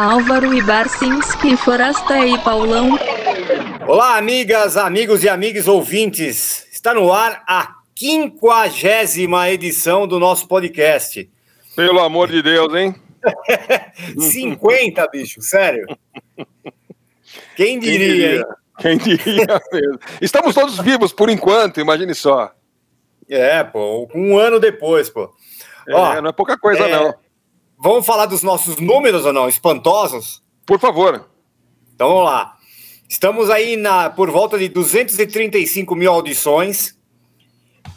Álvaro e Barcinski, Forasta e Paulão. Olá, amigas, amigos e amigas ouvintes. Está no ar a quinquagésima edição do nosso podcast. Pelo amor de Deus, hein? 50, bicho, sério. Quem diria? Quem diria, Quem diria mesmo. Estamos todos vivos por enquanto, imagine só. É, pô, um ano depois, pô. É, Ó, não é pouca coisa, é... não. Vamos falar dos nossos números ou não? Espantosos? Por favor. Então vamos lá. Estamos aí na, por volta de 235 mil audições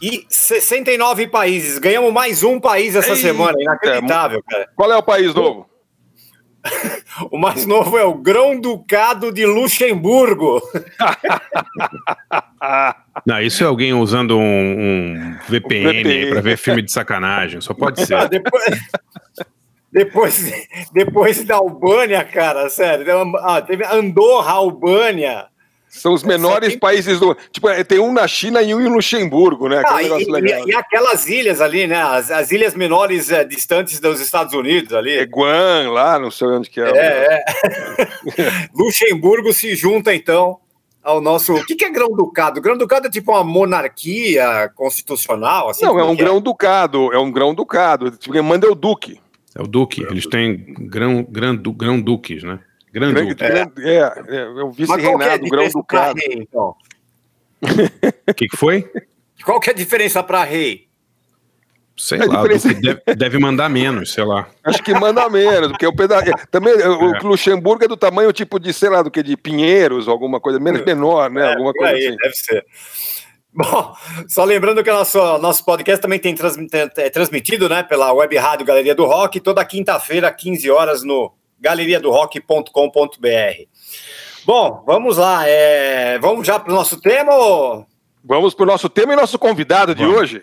e 69 países. Ganhamos mais um país essa Ei, semana. Inacreditável, cara. Qual é o país novo? o mais novo é o Grão-Ducado de Luxemburgo. Não, isso é alguém usando um, um VPN, VPN. para ver filme de sacanagem. Só pode ser. depois, depois, depois da Albânia, cara, sério. Ah, teve Andorra, Albânia. São os menores países do. Tipo, é, tem um na China e um em Luxemburgo, né? Ah, e, e, e, aquelas ilhas ali, né? As, as ilhas menores é, distantes dos Estados Unidos ali. É Guam, lá, não sei onde que é. É, é. Luxemburgo se junta, então, ao nosso. O que, que é grão-ducado? Grão-ducado é tipo uma monarquia constitucional? Assim, não, é um é? grão-ducado. É um grão-ducado. Tipo, manda é o Duque. É o Duque, eles têm grão, grão, grão duques, né? Grão Duque. É, é, é, é o vice-reinado, é grão ducado. Então? O que, que foi? Qual que é a diferença para rei? Sei a lá, diferença... deve, deve, mandar menos, sei lá. Acho que manda menos, porque o pedaço. Também o é. Luxemburgo é do tamanho tipo de, sei lá, do que de Pinheiros, alguma coisa menos menor, né? alguma coisa aí, assim. Deve ser. Bom, só lembrando que o nosso, nosso podcast também tem é transmitido né, pela web rádio Galeria do Rock, toda quinta-feira, 15 horas, no galeriadorock.com.br. Bom, vamos lá. É... Vamos já para o nosso tema? Ou... Vamos para o nosso tema e nosso convidado de vamos. hoje.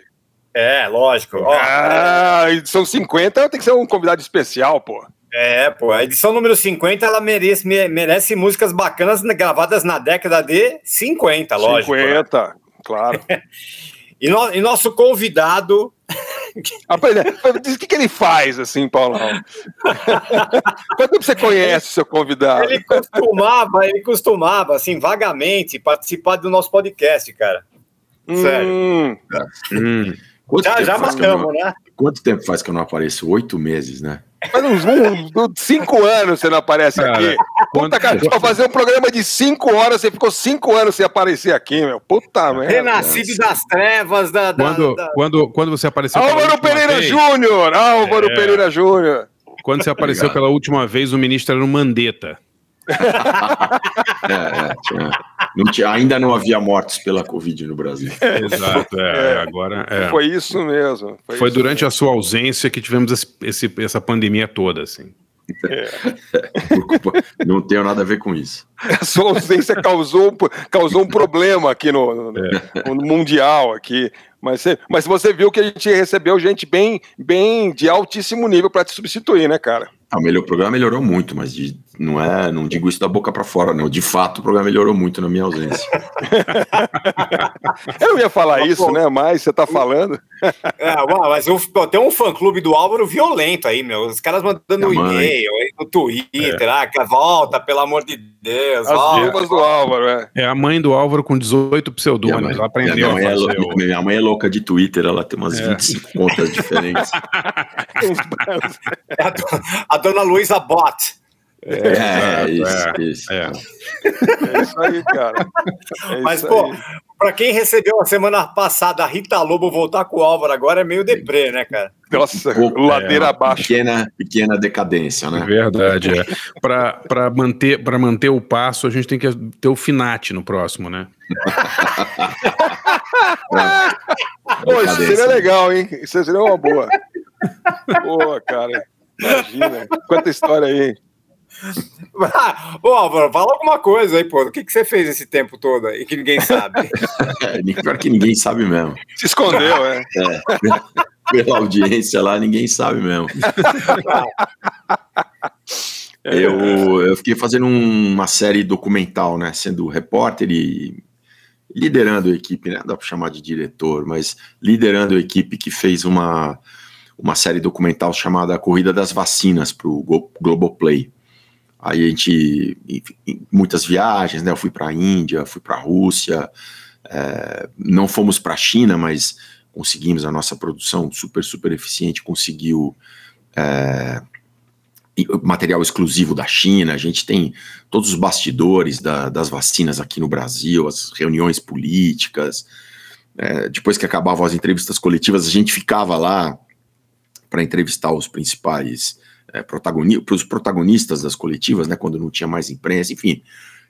É, lógico. Ó, ah, edição 50 tem que ser um convidado especial, pô. É, pô, a edição número 50 ela merece, merece músicas bacanas gravadas na década de 50, lógico. 50. Né? Claro. e, no, e nosso convidado. Ah, Diz o que, que ele faz, assim, Paulão? Quando você conhece o seu convidado? Ele costumava, ele costumava, assim, vagamente, participar do nosso podcast, cara. Sério. Hum. Hum. Já, já matamos, né? Quanto tempo faz que eu não apareço? Oito meses, né? Faz uns, uns, cinco anos você não aparece cara, aqui. Puta, cara, pra fazer um programa de cinco horas, você ficou cinco anos sem aparecer aqui, meu. Puta merda. Renascido das trevas da. da quando, da... Quando, quando você apareceu. Álvaro Pereira Júnior! Álvaro é. Pereira Júnior! Quando você apareceu Obrigado. pela última vez, o ministro era um Mandetta. É, é, tinha, não tinha, ainda não havia mortes pela Covid no Brasil. Exato, é, é, agora é. Foi isso mesmo. Foi, foi isso durante mesmo. a sua ausência que tivemos esse, essa pandemia toda, assim. É. não tenho nada a ver com isso. A sua ausência causou, causou um problema aqui no, no, no Mundial aqui. Mas, mas você viu que a gente recebeu gente bem, bem de altíssimo nível para te substituir, né, cara? Ah, o programa melhorou muito, mas de, não é, não digo isso da boca para fora, não. De fato, o programa melhorou muito na minha ausência. eu não ia falar mas, isso, pô, né? Mas você tá falando. É, mas eu, tem um fã-clube do Álvaro violento aí, meu. Os caras mandando um e-mail aí no Twitter, é. ah, volta, pelo amor de Deus. As volta, do Álvaro, é. É a mãe do Álvaro com 18 pseudônimos. Ela aprendeu. Minha mãe, é, minha mãe é louca de Twitter, ela tem umas é. 25 contas diferentes. é a, a dona Luísa Bott. É, é, isso, é, isso. É. é. isso aí, cara. É Mas, pô, para quem recebeu a semana passada a Rita Lobo voltar com o Álvaro agora é meio deprê, né, cara? Nossa, ladeira é, abaixo. Pequena, pequena decadência, né? Verdade, é. Para manter, manter o passo, a gente tem que ter o Finate no próximo, né? Pô, isso seria legal, hein? Isso seria uma boa. Pô, cara. Imagina. Quanta história aí, hein? Ô, Álvaro, fala alguma coisa aí, pô. O que, que você fez esse tempo todo aí que ninguém sabe? é, pior que ninguém sabe mesmo. Se escondeu, é. é. Pela audiência lá, ninguém sabe mesmo. eu, eu fiquei fazendo uma série documental, né? Sendo repórter e liderando a equipe, né? Dá para chamar de diretor, mas liderando a equipe que fez uma, uma série documental chamada Corrida das Vacinas para o Globoplay. Aí a gente, muitas viagens, né? Eu fui para a Índia, fui para a Rússia, é, não fomos para a China, mas conseguimos a nossa produção super, super eficiente, conseguiu é, material exclusivo da China, a gente tem todos os bastidores da, das vacinas aqui no Brasil, as reuniões políticas. É, depois que acabavam as entrevistas coletivas, a gente ficava lá para entrevistar os principais é, protagoni os protagonistas das coletivas, né, quando não tinha mais imprensa, enfim.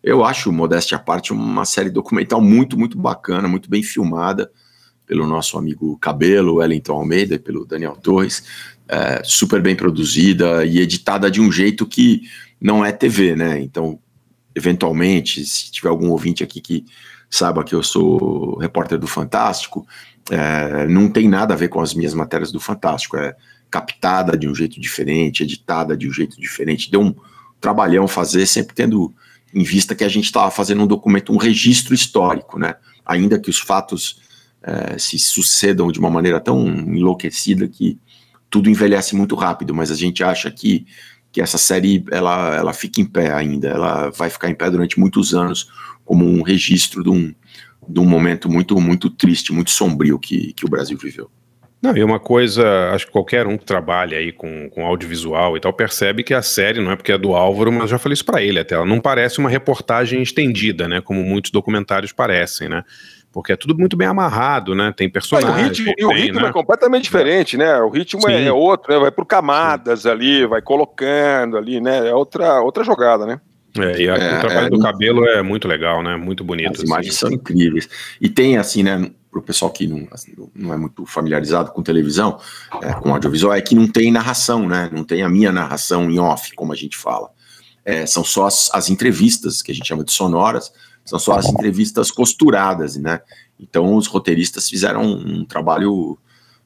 Eu acho, modéstia à parte, uma série documental muito, muito bacana, muito bem filmada pelo nosso amigo Cabelo, Wellington Almeida e pelo Daniel Torres é, super bem produzida e editada de um jeito que não é TV, né? Então, eventualmente, se tiver algum ouvinte aqui que saiba que eu sou repórter do Fantástico, é, não tem nada a ver com as minhas matérias do Fantástico. É captada de um jeito diferente, editada de um jeito diferente. Deu um trabalhão fazer, sempre tendo em vista que a gente estava fazendo um documento, um registro histórico, né? Ainda que os fatos é, se sucedam de uma maneira tão enlouquecida que tudo envelhece muito rápido, mas a gente acha que, que essa série ela, ela fica em pé ainda, ela vai ficar em pé durante muitos anos como um registro de um, de um momento muito, muito triste, muito sombrio que, que o Brasil viveu. Não, e uma coisa, acho que qualquer um que trabalha aí com, com audiovisual e tal percebe que a série, não é porque é do Álvaro, mas já falei isso para ele até, ela não parece uma reportagem estendida, né, como muitos documentários parecem, né? porque é tudo muito bem amarrado, né? Tem personagens. o ritmo, tem, o ritmo né? é completamente diferente, né? O ritmo é, é outro, né? vai por camadas Sim. ali, vai colocando ali, né? É outra, outra jogada, né? É, e a, é, o trabalho é, do cabelo é muito legal, né? Muito bonito. As assim. imagens são incríveis. E tem, assim, né? Para o pessoal que não, assim, não é muito familiarizado com televisão, é, com audiovisual, é que não tem narração, né? Não tem a minha narração em off, como a gente fala. É, são só as, as entrevistas, que a gente chama de sonoras, são só as entrevistas costuradas, né? Então os roteiristas fizeram um, trabalho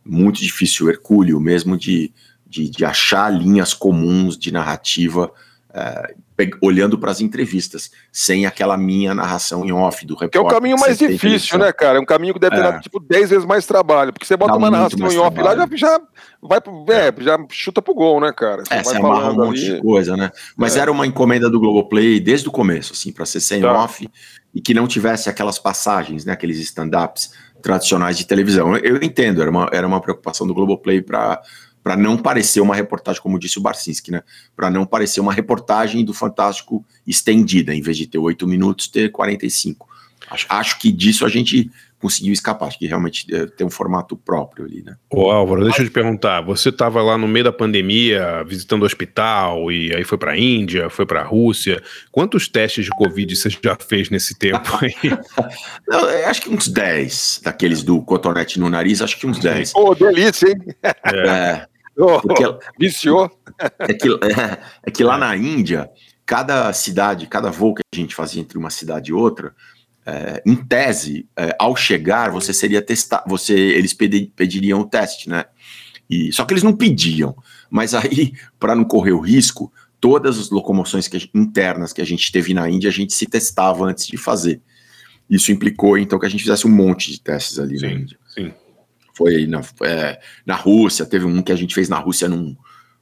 muito difícil, hercúleo mesmo, de, de, de achar linhas comuns de narrativa é, olhando para as entrevistas, sem aquela minha narração em off do repórter. Que é o caminho mais difícil, né, cara? É um caminho que deve ter é. dado tipo 10 vezes mais trabalho, porque você bota Dá uma narração em off trabalho. lá, já, já vai pro, é, já chuta pro gol, né, cara? Você é, você amarra um monte ali. de coisa, né? Mas é. era uma encomenda do Globoplay desde o começo, assim, para ser sem tá. off e que não tivesse aquelas passagens, né, aqueles stand-ups tradicionais de televisão. Eu, eu entendo, era uma, era uma preocupação do Globoplay para para não parecer uma reportagem, como disse o Barcinski, né? Para não parecer uma reportagem do Fantástico estendida, em vez de ter oito minutos, ter 45. Acho, acho que disso a gente conseguiu escapar, acho que realmente é, tem um formato próprio ali, né? Ô Álvaro, deixa eu te perguntar, você estava lá no meio da pandemia, visitando o hospital, e aí foi para a Índia, foi para a Rússia, quantos testes de Covid você já fez nesse tempo aí? Não, acho que uns 10, daqueles do cotonete no nariz, acho que uns 10. Ô, oh, delícia, hein? É. é oh, porque, viciou. É que, é, é que lá na Índia, cada cidade, cada voo que a gente fazia entre uma cidade e outra, é, em tese, é, ao chegar, você seria testar, você, eles pediriam o teste, né? E, só que eles não pediam. Mas aí, para não correr o risco, todas as locomoções que internas que a gente teve na Índia, a gente se testava antes de fazer. Isso implicou, então, que a gente fizesse um monte de testes ali sim, na Índia. Sim. Foi aí na, é, na Rússia, teve um que a gente fez na Rússia num,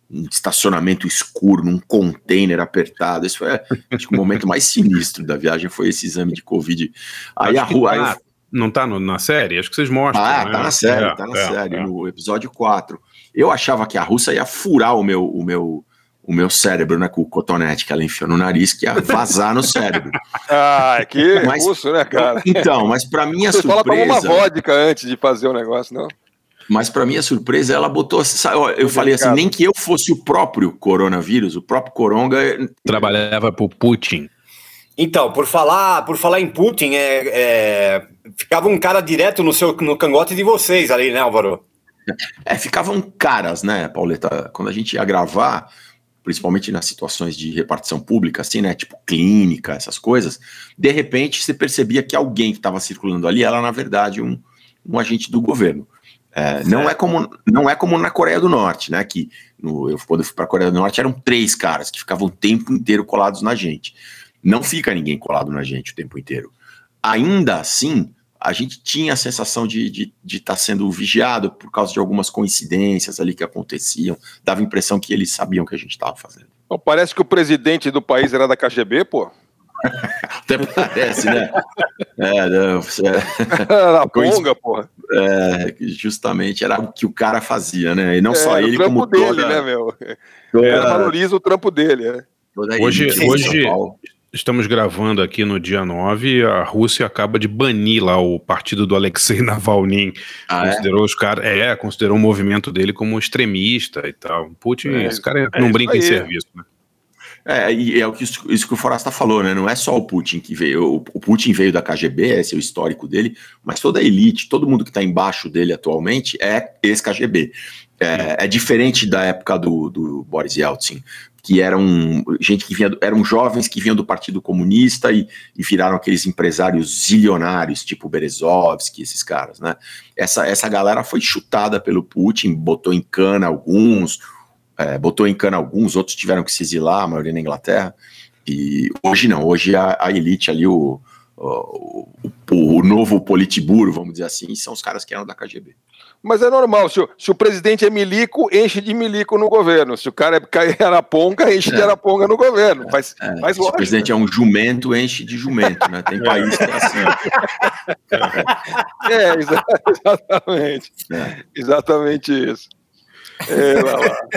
um estacionamento escuro, num container apertado. Esse foi acho que o momento mais sinistro da viagem foi esse exame de Covid. Aí acho a rua. Tá, eu... Não tá no, na série? Acho que vocês mostram. Ah, né? tá na série, é, tá na é, série, é. no episódio 4. Eu achava que a russa ia furar o meu, o meu, o meu cérebro, né? Com o cotonete que ela enfiou no nariz, que ia vazar no cérebro. ah, que mas, russo, né, cara? Então, mas para minha Você surpresa. Você fala uma vodka antes de fazer o negócio, não? Mas para minha surpresa, ela botou. Eu falei assim, nem que eu fosse o próprio coronavírus, o próprio coronga. Trabalhava para Putin. Então, por falar, por falar em Putin, é, é, ficava um cara direto no seu no cangote de vocês ali, né, Álvaro? É, ficavam caras, né, Pauleta? Quando a gente ia gravar, principalmente nas situações de repartição pública, assim, né, tipo clínica, essas coisas, de repente você percebia que alguém que estava circulando ali era, na verdade, um, um agente do governo. É, não, é como, não é como na Coreia do Norte, né? Que no, eu, quando eu fui para a Coreia do Norte eram três caras que ficavam o tempo inteiro colados na gente. Não fica ninguém colado na gente o tempo inteiro. Ainda assim, a gente tinha a sensação de estar de, de tá sendo vigiado por causa de algumas coincidências ali que aconteciam. Dava a impressão que eles sabiam o que a gente estava fazendo. parece que o presidente do país era da KGB, pô. Até parece, né? É, não, é... Era ponga, porra. É, justamente, era o que o cara fazia, né? E não é, só ele, como o trampo dele, toda, né, meu? Toda... Valoriza o trampo dele, é. Hoje, hoje estamos gravando aqui no dia 9 a Rússia acaba de banir lá o partido do Alexei Navalny. Ah, é? considerou é? os caras, é, considerou o movimento dele como extremista e tal. Putin, é, esse cara não brinca em serviço, né? É, e é o que isso, que o Forasta falou, né? Não é só o Putin que veio. O, o Putin veio da KGB, esse é o histórico dele, mas toda a elite, todo mundo que está embaixo dele atualmente é ex-KGB. É, é, diferente da época do, do Boris Yeltsin, que eram gente que vinha, eram jovens que vinham do Partido Comunista e, e viraram aqueles empresários zilionários, tipo Berezovsky, esses caras, né? Essa, essa galera foi chutada pelo Putin, botou em cana alguns, é, botou em cana alguns, outros tiveram que se exilar, a maioria na Inglaterra. E hoje não, hoje a, a elite ali, o, o, o, o, novo Politburo, vamos dizer assim, são os caras que eram da KGB. Mas é normal, se o, se o presidente é milico, enche de milico no governo. Se o cara é araponga, enche é. de araponga no governo. Faz, é, faz se lógico. o presidente é um jumento, enche de jumento, né? Tem país que é assim. É, exatamente. É. Exatamente isso. É, lá, lá.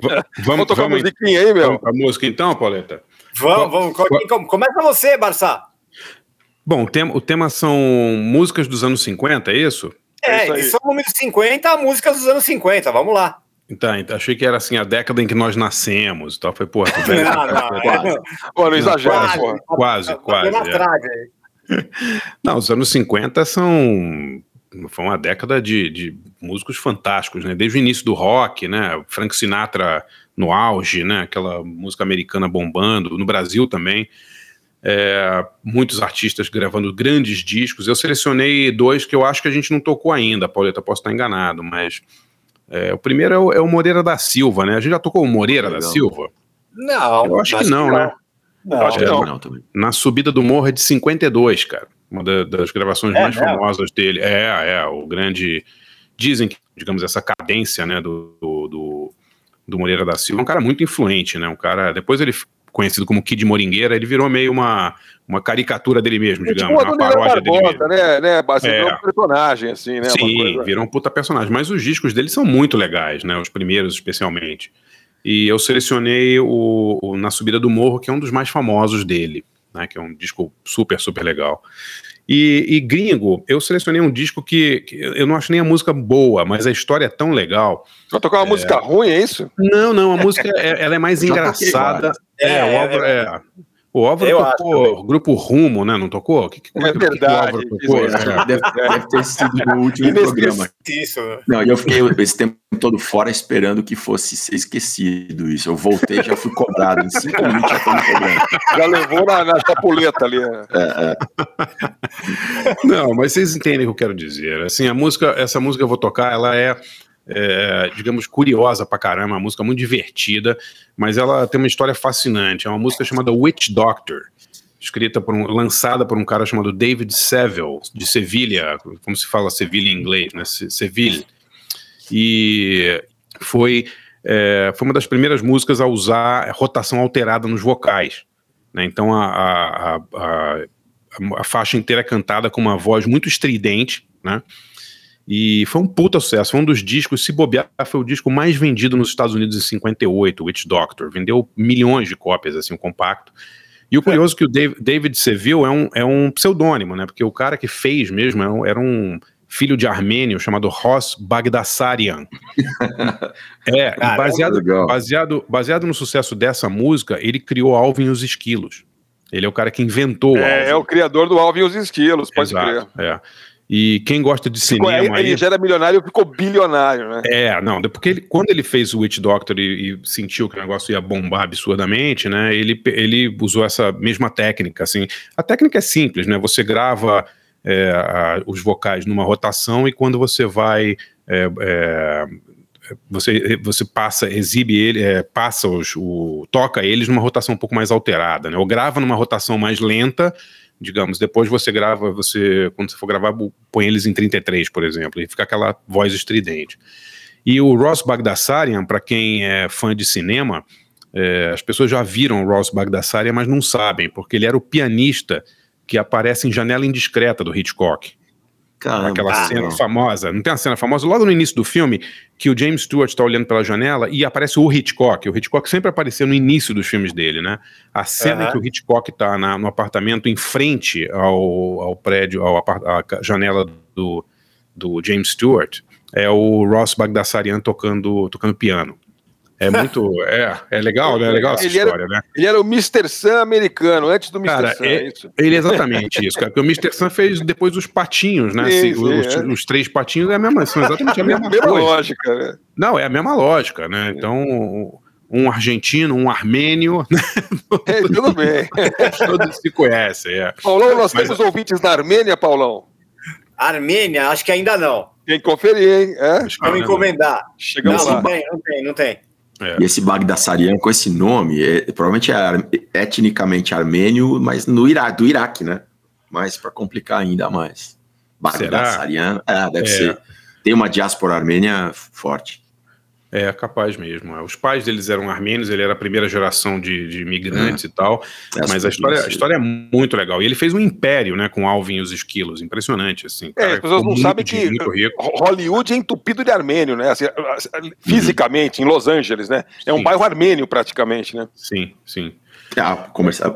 vamos, vamos tocar vamos, musiquinha aí, meu. A música então, Pauleta? Vamos, vamos. Começa você, Barça. Bom, o tema, o tema são músicas dos anos 50, é isso? É, é edição número 50, músicas dos anos 50, vamos lá. Então, então, achei que era assim, a década em que nós nascemos. Então, foi, porra, velho. não, não, quase. Pô, não exagera, quase, porra. Quase, tá quase. quase é. Não, os anos 50 são foi uma década de, de músicos fantásticos, né? Desde o início do rock, né? Frank Sinatra no auge, né? Aquela música americana bombando, no Brasil também. É, muitos artistas gravando grandes discos. Eu selecionei dois que eu acho que a gente não tocou ainda, Pauleta, posso estar enganado, mas é, o primeiro é o, é o, Moreira da Silva, né? A gente já tocou o Moreira da Silva? Não. Eu acho que não, né? Não, acho que não. não Na subida do morro é de 52, cara. Uma da, das gravações é, mais famosas dele. É, é, o grande. Dizem que, digamos, essa cadência, né, do, do, do Moreira da Silva. É um cara muito influente, né? Um cara. Depois ele conhecido como Kid Moringueira, ele virou meio uma, uma caricatura dele mesmo, digamos, tipo uma paródia dele mesmo. né, né, Basta, é. um personagem, assim, né? Sim, virou um puta personagem, mas os discos dele são muito legais, né, os primeiros especialmente. E eu selecionei o, o Na Subida do Morro, que é um dos mais famosos dele, né, que é um disco super, super legal. E, e, gringo, eu selecionei um disco que, que, eu não acho nem a música boa, mas a história é tão legal. Vai tocar uma é... música ruim, é isso? Não, não, a música é, ela é mais engraçada. É, é, o Álvaro, é, é. O Álvaro tocou Grupo Rumo, né? Não tocou? Que, que, é, é verdade. Que tocou, é, deve, deve, ter sido no último programa. Isso. Não, e eu fiquei esse tempo todo fora esperando que fosse ser esquecido isso. Eu voltei já fui cobrado. Em cinco minutos já no programa. Já levou na, na chapuleta ali. Né? É, é. Não, mas vocês entendem o que eu quero dizer. Assim, a música, essa música que eu vou tocar, ela é é, digamos, curiosa pra caramba, uma música muito divertida, mas ela tem uma história fascinante. É uma música chamada Witch Doctor, escrita por um, lançada por um cara chamado David Seville, de Sevilha, como se fala Sevilha em inglês, né? Seville. E foi, é, foi uma das primeiras músicas a usar rotação alterada nos vocais. Né? Então a, a, a, a, faixa inteira é cantada com uma voz muito estridente, né? E foi um puta sucesso. Foi um dos discos, se bobear, foi o disco mais vendido nos Estados Unidos em 58, Witch Doctor. Vendeu milhões de cópias, assim, um compacto. E o curioso é que o David Seville é um, é um pseudônimo, né? Porque o cara que fez mesmo era um, era um filho de armênio chamado Ross Bagdasarian. é, Caramba, baseado, baseado, baseado no sucesso dessa música, ele criou Alvin e os Esquilos. Ele é o cara que inventou o é, Alvin. É o criador do Alvin e os Esquilos, pode Exato, crer. É. E quem gosta de ficou, cinema. Ele, já era milionário e ficou bilionário, né? É, não, porque ele, quando ele fez o Witch Doctor e, e, sentiu que o negócio ia bombar absurdamente, né? Ele, ele usou essa mesma técnica, assim. A técnica é simples, né? Você grava é, a, os vocais numa rotação e quando você vai. É, é, você, você passa, exibe ele, é, passa os, o, toca eles numa rotação um pouco mais alterada, né? Ou grava numa rotação mais lenta digamos, depois você grava, você, quando você for gravar, põe eles em 33, por exemplo, e fica aquela voz estridente. E o Ross Bagdasarian, para quem é fã de cinema, é, as pessoas já viram o Ross Bagdasarian, mas não sabem, porque ele era o pianista que aparece em Janela Indiscreta do Hitchcock. Caramba, Aquela cena não. famosa, não tem uma cena famosa logo no início do filme que o James Stewart está olhando pela janela e aparece o Hitchcock. O Hitchcock sempre apareceu no início dos filmes dele, né? A cena uhum. que o Hitchcock está no apartamento em frente ao, ao prédio, ao, à janela do, do James Stewart, é o Ross Bagdasarian tocando, tocando piano. É muito. É, é legal, né? É legal essa ele história, era, né? Ele era o Mr. Sam americano, antes do Mr. Cara, Sam. É, isso. Ele é exatamente isso, cara. Porque o Mr. Sam fez depois os patinhos, né? Sim, sim, os, é. os, três patinhos é a mesma, são exatamente a mesma, mesma lógica, né? Não, é a mesma lógica, né? Então, um argentino, um armênio. Né? É, tudo bem. Todos se conhecem. É. Paulão, nós Mas, temos ouvintes da Armênia, Paulão? Armênia, acho que ainda não. Tem que conferir, hein? É? Vamos encomendar. Chegamos não, lá. Não tem, não tem, não tem. É. E esse Bagdasarian com esse nome, é, provavelmente é etnicamente armênio, mas no Iraque, do Iraque, né? Mas para complicar ainda mais. Bagdasarian, é, deve é. ser. Tem uma diáspora armênia forte. É, capaz mesmo. É. Os pais deles eram armênios, ele era a primeira geração de, de imigrantes é. e tal. É mas a história, a história é muito legal. E ele fez um império, né, com Alvin e os esquilos. Impressionante, assim. É, as pessoas não sabem que Hollywood é entupido de armênio, né? Assim, fisicamente, uhum. em Los Angeles, né? É um sim. bairro armênio, praticamente, né? Sim, sim. Ah, começar,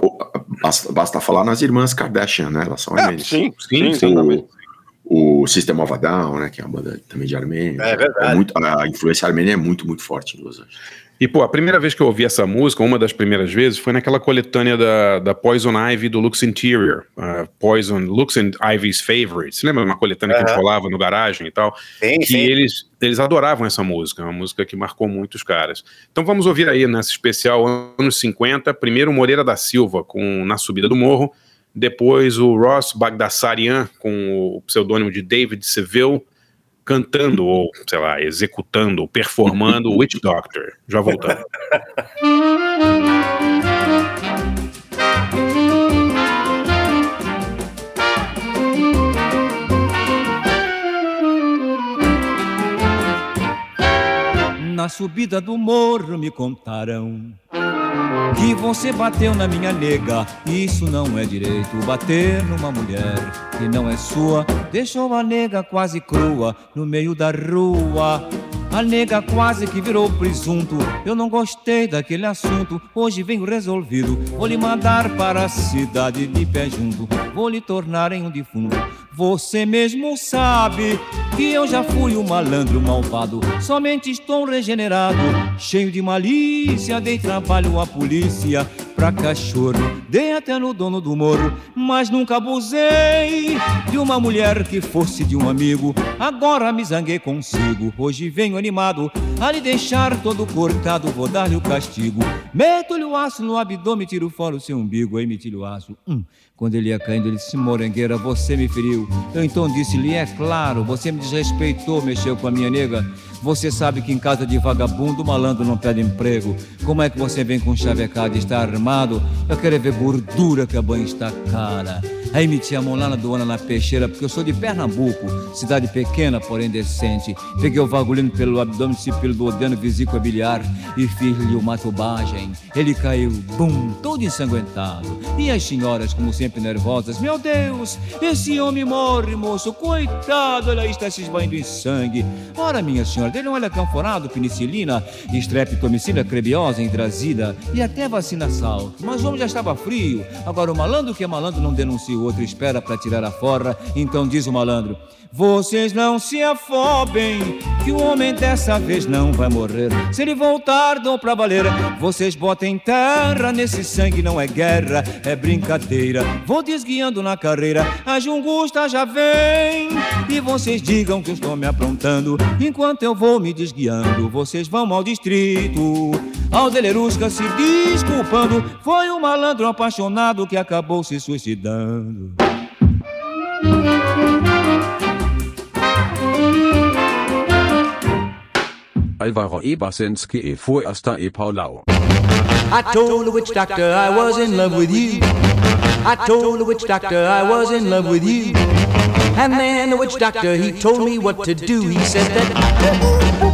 basta, basta falar nas irmãs Kardashian, né? Elas são armênias. sim, sim, sim, sim o System of a Down, né, que é uma banda também de Armênia. É verdade. É muito, a influência armênia é muito, muito forte em Los Angeles. E, pô, a primeira vez que eu ouvi essa música, uma das primeiras vezes, foi naquela coletânea da, da Poison Ivy do Lux Interior. Uh, Poison, Lux and Ivy's Favorites. Você lembra uma coletânea uhum. que a gente rolava no garagem e tal? Sim, que sim. Eles, eles adoravam essa música, uma música que marcou muitos caras. Então vamos ouvir aí nessa especial anos 50, primeiro Moreira da Silva com Na Subida do Morro, depois o Ross Bagdasarian, com o pseudônimo de David Seville, cantando, ou sei lá, executando, performando Witch Doctor. Já voltando. Na subida do morro me contaram que você bateu na minha nega. Isso não é direito, bater numa mulher que não é sua. Deixou a nega quase crua no meio da rua. A nega quase que virou presunto. Eu não gostei daquele assunto. Hoje venho resolvido. Vou lhe mandar para a cidade de pé junto. Vou lhe tornar em um defunto. Você mesmo sabe que eu já fui um malandro malvado. Somente estou regenerado, cheio de malícia. Dei trabalho à polícia pra cachorro. Dei até no dono do morro, mas nunca abusei de uma mulher que fosse de um amigo. Agora me zanguei consigo. Hoje venho animado a lhe deixar todo cortado. Vou dar-lhe o castigo. Meto-lhe o aço no abdômen, tiro fora o seu umbigo. Aí meti-lhe o aço. Hum. Quando ele ia caindo, ele disse: Morangueira, você me feriu. Eu então disse-lhe: É claro, você me desrespeitou, mexeu com a minha nega. Você sabe que em casa de vagabundo, malandro não pede emprego. Como é que você vem com chavecado e está armado? Eu quero ver gordura que a banha está cara. A mão lá na doana na peixeira, porque eu sou de Pernambuco, cidade pequena, porém decente. Peguei o vagulino pelo abdômen, pelo duodeno, vesícula biliar e fiz-lhe uma tubagem. Ele caiu, bum, todo ensanguentado. E as senhoras, como sempre, nervosas, meu Deus, esse homem morre, moço, coitado, aí, está se esvaindo em sangue. Ora, minha senhora, dele um olha canforado, penicilina, estreptomicina, crebiosa, hidrazida e até vacina salto. Mas o homem já estava frio. Agora, o malandro que é malandro não denuncia o outro espera para tirar a forra. Então diz o malandro: Vocês não se afobem, que o homem dessa vez não vai morrer. Se ele voltar, dou pra valer. Vocês botem terra nesse sangue, não é guerra, é brincadeira. Vou desguiando na carreira, a Jungusta já vem. E vocês digam que eu estou me aprontando. Enquanto eu vou me desguiando, vocês vão ao distrito. Ao Delerusca se desculpando, foi um malandro apaixonado que acabou se suicidando. Alvaro Ebersenski e Fuerster e Paulau. I told the witch doctor I was in love with you. I told the witch doctor I was in love with you. And then the witch doctor he told me what to do. He said that.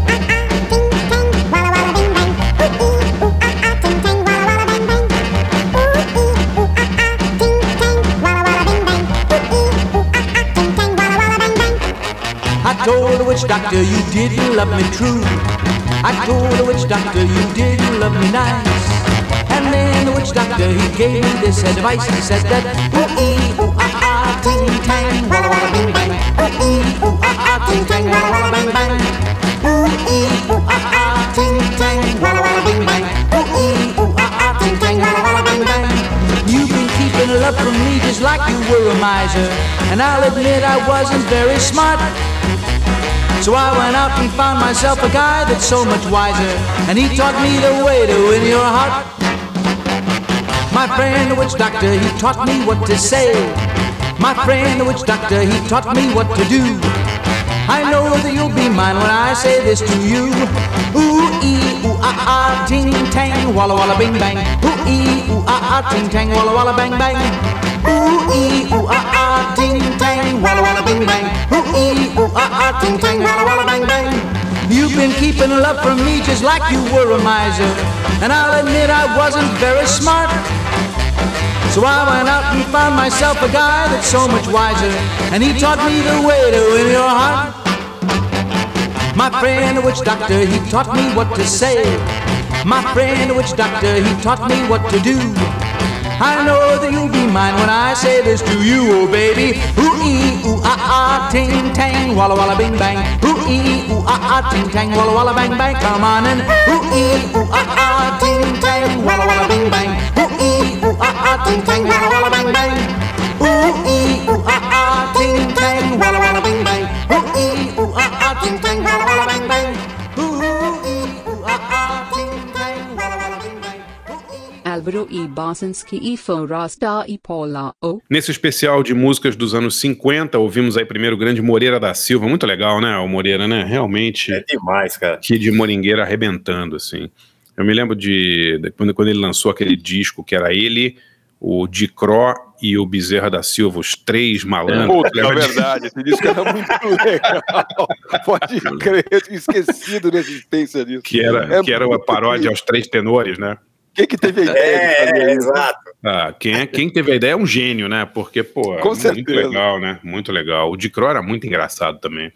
Witch doctor you didn't love me true. I told the witch doctor you didn't love me nice. And then the witch doctor he gave me this advice. He said that ooh ee ooh ah ah ting tang walla walla bing bang. Ooh ee ooh ah ah ting tang walla walla bang bang. Ooh ee ooh ah ah ting tang walla walla bing bang. Ooh ee ooh ah ah ting tang walla walla bang bang. You've been keeping love from me just like you were a miser. And I'll admit I wasn't very smart. So I went out and found myself a guy that's so much wiser. And he taught me the way to win your heart. My friend, the witch doctor, he taught me what to say. My friend, the witch doctor, he taught me what to do. I know that you'll be mine when I say this to you. Ooh ee ooh ah ah ting tang walla walla bing bang. Ooh ee ooh ah ah ting tang walla walla bang bang. Ooh ee ooh ah ah ting tang walla walla bing bang. Ooh ee ooh ah ah ting tang walla walla bang bang. You've been keeping love from me just like you were a miser. And I'll admit I wasn't very smart. So I went out and found myself a guy that's so much wiser. And he taught me the way to win your heart. My friend, the witch doctor, he taught me what to say. My friend, the witch doctor, he taught me what to do. I know that you'll be mine when I say this to you, oh baby. Ooh ee ooh ah ah ting tang walla walla bing bang. Ooh ee ooh ah ah ting tang walla walla bang bang. Come on and ooh ee ooh ah ah ting tang walla walla bing bang. Ooh ee ooh ah ah ting tang walla walla bang bang. Ooh ee ooh ah ah ting tang walla walla bing bang. Ooh ee ooh ah ah ting tang walla walla bang bang. E Bosanski e e Paula O. Nesse especial de músicas dos anos 50, ouvimos aí primeiro o grande Moreira da Silva, muito legal, né, o Moreira, né? Realmente. É demais, cara. Que de Moringueira arrebentando, assim. Eu me lembro de, de quando, quando ele lançou aquele disco que era ele, o Dicró e o Bezerra da Silva, os três malandros. Puta, é verdade, esse disco era muito legal. Pode crer, eu tinha esquecido da existência disso. Que era, É que era uma paródia aos três tenores, né? Quem que teve a ideia de fazer É, isso? exato. Ah, quem, é, quem teve a ideia é um gênio, né? Porque, pô, é Com muito certeza. legal, né? Muito legal. O Dicró era muito engraçado também.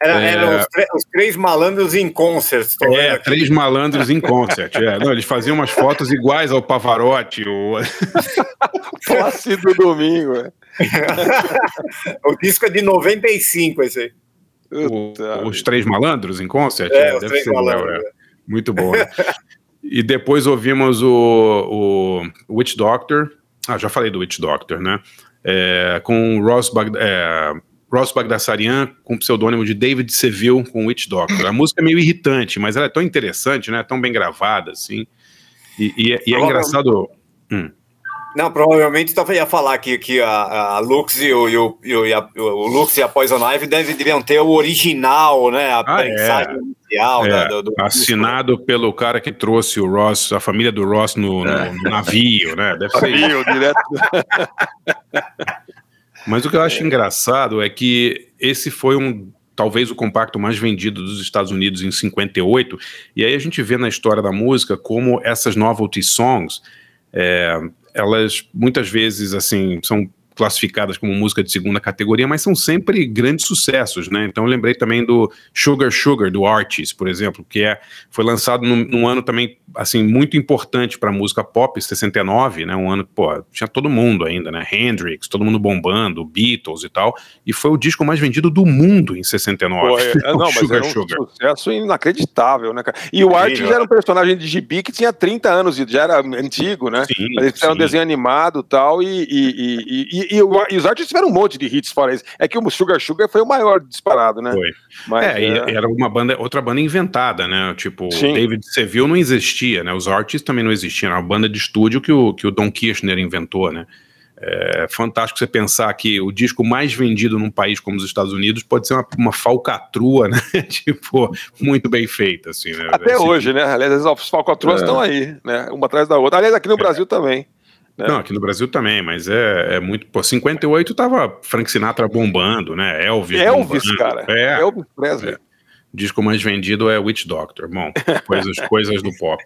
Era, É. eram os, os três malandros em concert. tô vendo É, aqui. três malandros em concert. É. Não, eles faziam umas fotos iguais ao Pavarotti, o, Plácido Domingo. é. o disco é de 95, esse aí. o- os três malandros em concert. É, os deve três ser, malandros. é. Muito bom. né? e depois ouvimos o, o Witch Doctor. Ah, já falei do Witch Doctor, né? É, com o Ross, Bag, é, Ross Bagdasarian com o pseudônimo de David Seville com Witch Doctor. A música é meio irritante, mas ela é tão interessante, né? Tão bem gravada, assim. E, e é- e é engraçado. Não, provavelmente tava, ia falar que, que a, a Lux e o, e o, e o, e a, o Lux e a Poison Ivy devem, deviam ter o original, né? A Ah, é. mensagem inicial É, da- do, do assinado pelo cara que trouxe o Ross, a família do Ross no, no- no navio, né? Deve ser. Viu, direto. Mas o que eu acho engraçado é que esse foi um talvez o compacto mais vendido dos Estados Unidos em 58, e aí a gente vê na história da música como essas novelty songs, é, elas muitas vezes assim são classificadas como música de segunda categoria, mas são sempre grandes sucessos, né? Então eu lembrei também do Sugar Sugar do Artis, por exemplo, que é foi lançado num, num ano também assim muito importante para a música pop, 69, né? Um ano, pô, tinha todo mundo ainda, né? Hendrix, todo mundo bombando, Beatles e tal, e foi o disco mais vendido do mundo em 69. Pô, é, é, não, mas era um Sugar. sucesso inacreditável, né, cara? E o Artis era um personagem de gibi que tinha 30 anos e já era antigo, né? Sim, Mas eles fizeram um desenho animado tal, e, e, e, e, e, e os artistas tiveram um monte de hits fora isso. É que o Sugar Sugar foi o maior disparado, né? Foi. Mas, É, é, era uma banda, outra banda inventada, né? Tipo, Sim. David Seville não existia, né? Os Artists também não existiam, era uma banda de estúdio que o, que o Don Kirshner inventou, né? É fantástico você pensar que o disco mais vendido num país como os Estados Unidos pode ser uma, uma falcatrua, né? tipo, muito bem feita, assim, né? até Esse- hoje, né? Aliás, as falcatruas É. estão aí, né? Uma atrás da outra. Aliás, aqui no Brasil também. Né? Não, aqui no Brasil também, mas é, é muito. Pô, 58 tava Frank Sinatra bombando, né? Elvis. Elvis, bombando. cara. É, Elvis Presley. disco mais vendido é Witch Doctor. Bom, coisas, coisas do pop.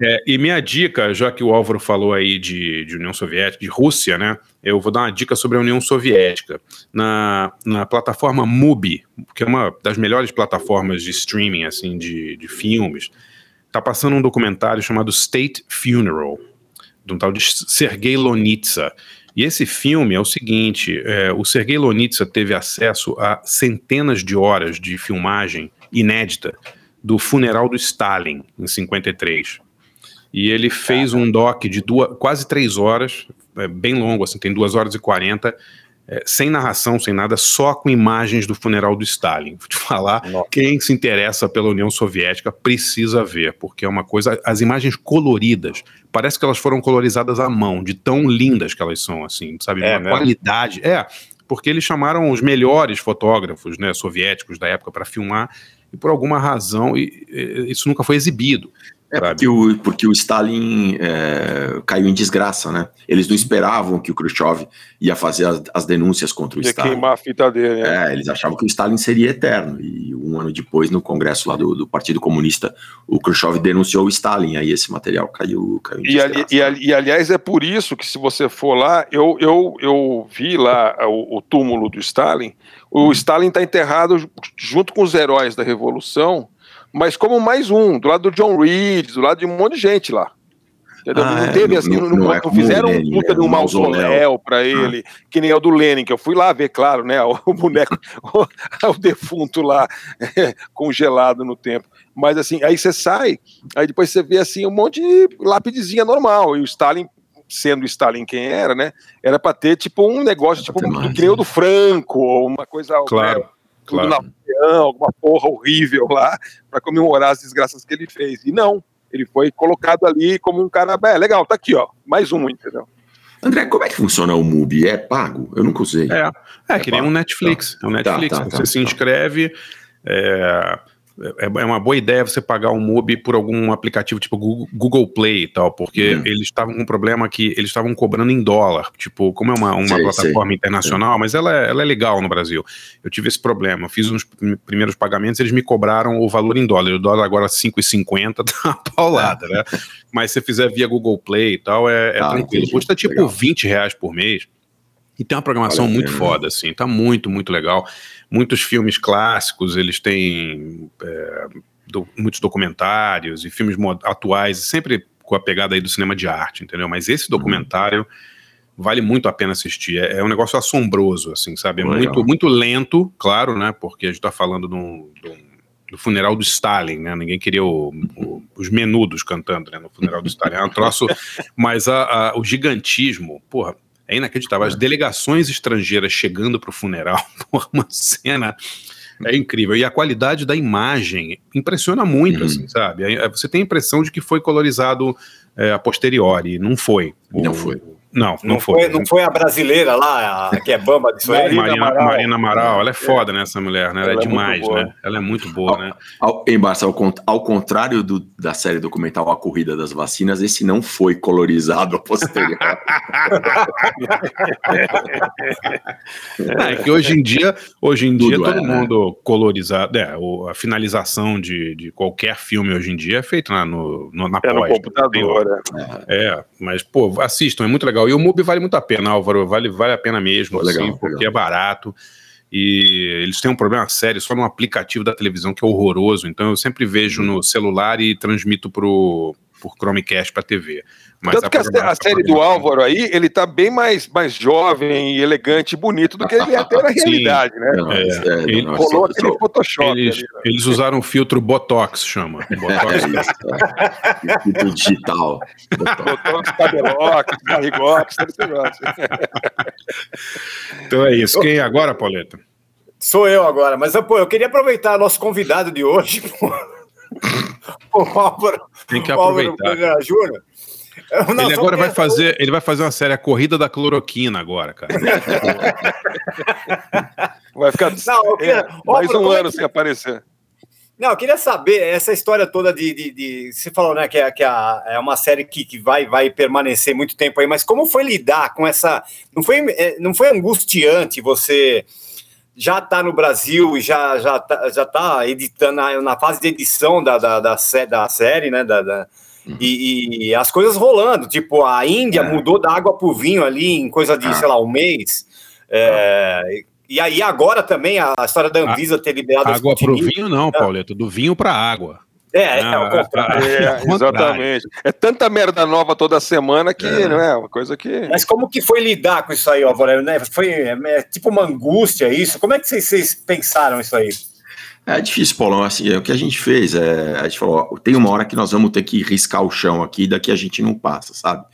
É, e minha dica, já que o Álvaro falou aí de, de, União Soviética, de Rússia, né? Eu vou dar uma dica sobre a União Soviética. Na, na plataforma Mubi, que é uma das melhores plataformas de streaming, assim, de, de filmes, tá passando um documentário chamado State Funeral, de um tal de Sergei Lonitsa. E esse filme é o seguinte: é, o Sergei Lonitsa teve acesso a centenas de horas de filmagem inédita do funeral do Stalin, em 53. E ele fez um doc de duas, quase três horas, é, bem longo, assim, tem duas horas e quarenta, é, sem narração, sem nada, só com imagens do funeral do Stalin. Vou te falar, Nossa. quem se interessa pela União Soviética precisa ver, porque é uma coisa. As imagens coloridas, parece que elas foram colorizadas à mão, de tão lindas que elas são, assim, sabe? É, uma qualidade. É, porque eles chamaram os melhores fotógrafos né, soviéticos da época para filmar, e por alguma razão e, e, isso nunca foi exibido. É porque o, porque o Stalin é, caiu em desgraça, né? Eles não esperavam que o Khrushchev ia fazer as, as denúncias contra o ia Stalin. queimar a fita dele, né? É, eles achavam que o Stalin seria eterno. E um ano depois, no congresso lá do, do Partido Comunista, o Khrushchev denunciou o Stalin, aí esse material caiu, caiu em e, ali, e, ali, e, aliás, é por isso que se você for lá, eu, eu, eu vi lá o, o túmulo do Stalin, o hum. Stalin está enterrado junto com os heróis da Revolução, mas como mais um, do lado do John Reed, do lado de um monte de gente lá. Ah, não teve assim, não, não, não, é não fizeram um puta de um mausoléu para ah. ele, ah. que nem é o do Lenin, que eu fui lá ver, claro, né? O, boneco, o, o, defunto lá, é, congelado no tempo. Mas assim, aí você sai, aí depois você vê assim um monte de lápidezinha normal, e o Stalin sendo Stalin quem era, né? Era para ter tipo um negócio tipo um, que nem o do Franco, ou uma coisa claro. Né, claro. Alguma porra horrível lá, para comemorar as desgraças que ele fez. E não, ele foi colocado ali como um cara, é legal, tá aqui, ó, mais um, entendeu? André, como é que funciona o MUBI? É pago? Eu nunca usei. É, é, é que nem um Netflix. Tá. É um Netflix. Tá, tá, você tá, se tá. inscreve, é, é, é uma boa ideia você pagar um MUBI por algum aplicativo tipo Google Play e tal, porque hum. eles estavam com um problema que eles estavam cobrando em dólar. Tipo, como é uma, uma sei, plataforma sei. internacional, mas ela é, ela é legal no Brasil. Eu tive esse problema. Fiz uns primeiros pagamentos, eles me cobraram o valor em dólar. O dólar agora 5,50 tá uma paulada, né? Mas se você fizer via Google Play e tal, é, é ah, tranquilo. Entendi. Custa tipo legal. 20 reais por mês. E tem uma programação Olha, muito foda, assim, tá muito, muito legal. Muitos filmes clássicos, eles têm é, do, muitos documentários e filmes atuais, sempre com a pegada aí do cinema de arte, entendeu? Mas esse uhum. documentário vale muito a pena assistir. É, é um negócio assombroso, assim, sabe? É muito, muito lento, claro, né? Porque a gente tá falando do, do funeral do Stalin, né? Ninguém queria o, o, os menudos cantando né, no funeral do Stalin. É um troço, mas a, a, o gigantismo, porra, é inacreditável. As delegações estrangeiras chegando para o funeral, por uma cena é incrível. E a qualidade da imagem impressiona muito, uhum. assim, sabe? Você tem a impressão de que foi colorizado é, a posteriori. Não foi. O, não foi. Não, não, não foi. foi. Não foi a brasileira lá, a, que é bamba disso aí? Marina, Amaral. Marina Amaral, ela é foda, né, essa mulher, né? Ela, ela é, é demais, né? Ela é muito boa, ao, né? Ao, em Barça, ao, ao contrário do, da série documental A Corrida das Vacinas, esse não foi colorizado a posteriori. é, que hoje em dia, hoje em dia todo é, né? mundo né? colorizado, é, a finalização de, de qualquer filme hoje em dia é feita na, no, no, na é pós, no computador, é. é, mas, pô, assistam, é muito legal legal. E o MUBI vale muito a pena, Álvaro. Vale, vale a pena mesmo, Pô, legal, assim, porque legal. é barato. E eles têm um problema sério só no aplicativo da televisão que é horroroso. Então eu sempre vejo no celular e transmito pro, por Chromecast para TV. Mas Tanto que a, a série do Álvaro aí, ele tá bem mais, mais jovem, elegante e bonito do que ele é até na realidade, né? Não, é, é, ele não, rolou assim, aquele Photoshop. Eles, ali, né? eles usaram o filtro Botox, chama. Botox. É, é filtro digital. Botox, cabelox, barrigox, esse negócio. Então é isso. Quem é agora, Pauleta? Sou eu agora, mas pô, eu queria aproveitar nosso convidado de hoje, pô. O Álvaro. Tem que aproveitar. Júnior não, ele agora vai fazer, ele vai fazer uma série a corrida da cloroquina agora, cara. vai ficar não, queria, é, mais um ano é que... sem aparecer. Não, eu queria saber essa história toda de, de, de você falou, né, que, é, que é, é uma série que, que vai, vai permanecer muito tempo aí, mas como foi lidar com essa? Não foi, é, não foi angustiante você já está no Brasil e já já tá, já tá editando na, na fase de edição da, da, da, da série, né? Da, da- e, e as coisas rolando, tipo, a Índia É. mudou da água pro vinho ali em coisa de, Ah. sei lá, um mês. É, e aí agora também a história da Anvisa ter liberado a Água pro Sputnik. vinho, não, Pauleto. Do vinho pra água. É, é, Ah, ao contrário. É, contrário. exatamente. É tanta merda nova toda semana que É. não é uma coisa que. Mas como que foi lidar com isso aí, ó, Valério? Né? Foi é, é, tipo uma angústia isso? Como é que vocês, vocês pensaram isso aí? É difícil, Paulão. Assim, é o que a gente fez. É, a gente falou: ó, tem uma hora que nós vamos ter que riscar o chão aqui, daqui a gente não passa, sabe?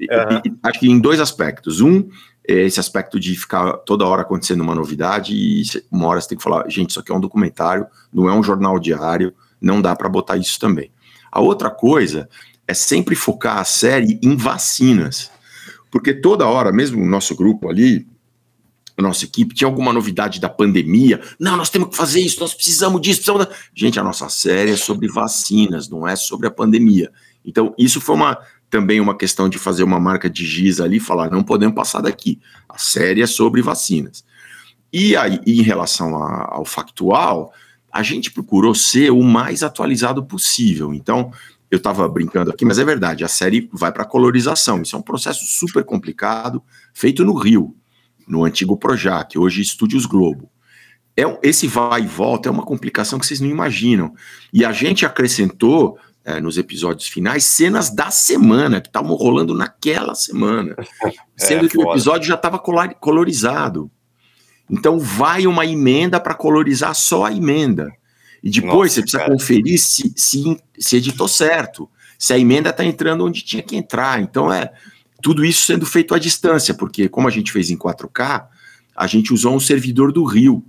E- Aham. e- acho que em dois aspectos. Um, é esse aspecto de ficar toda hora acontecendo uma novidade, e uma hora você tem que falar: gente, isso aqui é um documentário, não é um jornal diário, não dá para botar isso também. A outra coisa é sempre focar a série em vacinas. Porque toda hora, mesmo o nosso grupo ali, a nossa equipe, tinha alguma novidade da pandemia. Não, nós temos que fazer isso, nós precisamos disso, precisamos. da-" Gente, a nossa série é sobre vacinas, não é sobre a pandemia. Então, isso foi uma também uma questão de fazer uma marca de giz ali e falar: não podemos passar daqui. A série é sobre vacinas. E aí, em relação a- ao factual, a gente procurou ser o mais atualizado possível. Então, eu estava brincando aqui, mas é verdade, a série vai para colorização. Isso é um processo super complicado, feito no Rio, no antigo Projac, hoje Estúdios Globo. É, esse vai e volta é uma complicação que vocês não imaginam. E a gente acrescentou, é, nos episódios finais, cenas da semana, que estavam rolando naquela semana. Sendo que o episódio já estava colorizado. Então vai uma emenda para colorizar só a emenda. E depois Nossa, você precisa cara. conferir se, se, se editou certo, se a emenda está entrando onde tinha que entrar. Então é tudo isso sendo feito à distância, porque como a gente fez em 4K, a gente usou um servidor do Rio.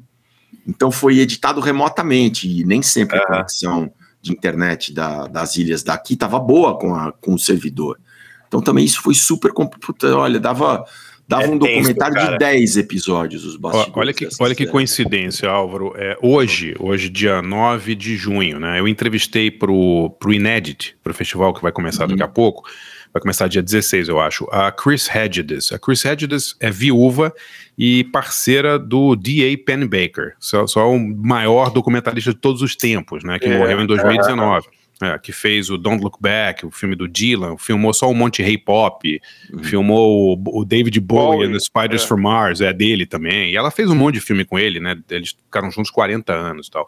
Então foi editado remotamente e nem sempre a Aham. conexão de internet da- das ilhas daqui estava boa com, a, com o servidor. Então também isso foi super complicado. Olha, dava, dava É um tenso, documentário cara. de 10 episódios, os bastidores. Olha que, olha que coincidência, Álvaro. É, hoje, hoje, dia 9 de junho, né? Eu entrevistei pro, pro Inédit, pro festival que vai começar daqui a pouco. Vai começar dia 16, eu acho. A Chris Hedges. A Chris Hedges é viúva e parceira do D.A. Pennebaker. Só, só o maior documentarista de todos os tempos, né? Que É, morreu em 2019. É, que fez o Don't Look Back, o filme do Dylan, filmou só um monte de Pop, filmou o, o David Bowie, Bowie, Spiders é. from Mars, é dele também. E ela fez um monte de filme com ele, né? Eles ficaram juntos 40 anos e tal.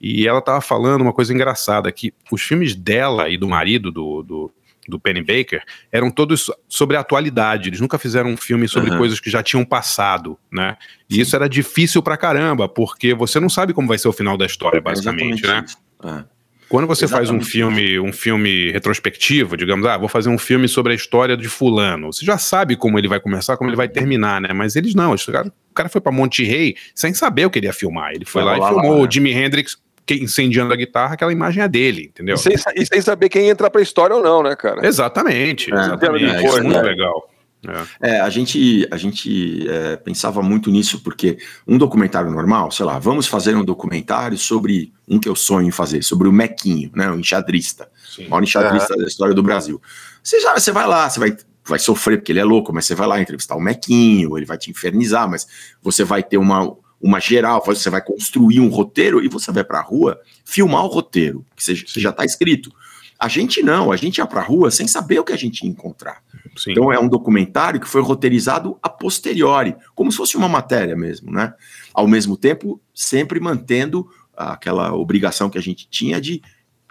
E ela tava falando uma coisa engraçada, que os filmes dela e do marido, do, do, do Penny Baker, eram todos sobre a atualidade. Eles nunca fizeram um filme sobre Aham. coisas que já tinham passado, né? E isso era difícil pra caramba, porque você não sabe como vai ser o final da história, É basicamente, exatamente né? isso. É. Quando você faz um Exatamente filme, um filme retrospectivo, digamos, ah, vou fazer um filme sobre a história de fulano. Você já sabe como ele vai começar, como ele vai terminar, né? Mas eles não, eles, o, cara, o cara foi pra Monte Rei sem saber o que ele ia filmar. Ele foi Vai lá e rolar lá, filmou né? o Jimi Hendrix incendiando a guitarra, aquela imagem é dele, entendeu? E sem, e sem saber quem entra pra história ou não, né, cara? Exatamente, É, exatamente. é, isso é muito é. legal. É. É, a gente, a gente é, pensava muito nisso, porque um documentário normal, sei lá, vamos fazer um documentário sobre um que eu sonho em fazer, sobre o Mequinho, né, o enxadrista, Sim. o maior enxadrista da história do Brasil. Você já você vai lá, você vai, vai sofrer porque ele é louco, mas você vai lá entrevistar o Mequinho, ele vai te infernizar, mas você vai ter uma, uma geral, você vai construir um roteiro e você vai pra rua filmar o roteiro, que, seja, que já está escrito. A gente não, a gente ia pra rua sem saber o que a gente ia encontrar. Sim. Então é um documentário que foi roteirizado a posteriori, como se fosse uma matéria mesmo, né? Ao mesmo tempo, sempre mantendo aquela obrigação que a gente tinha de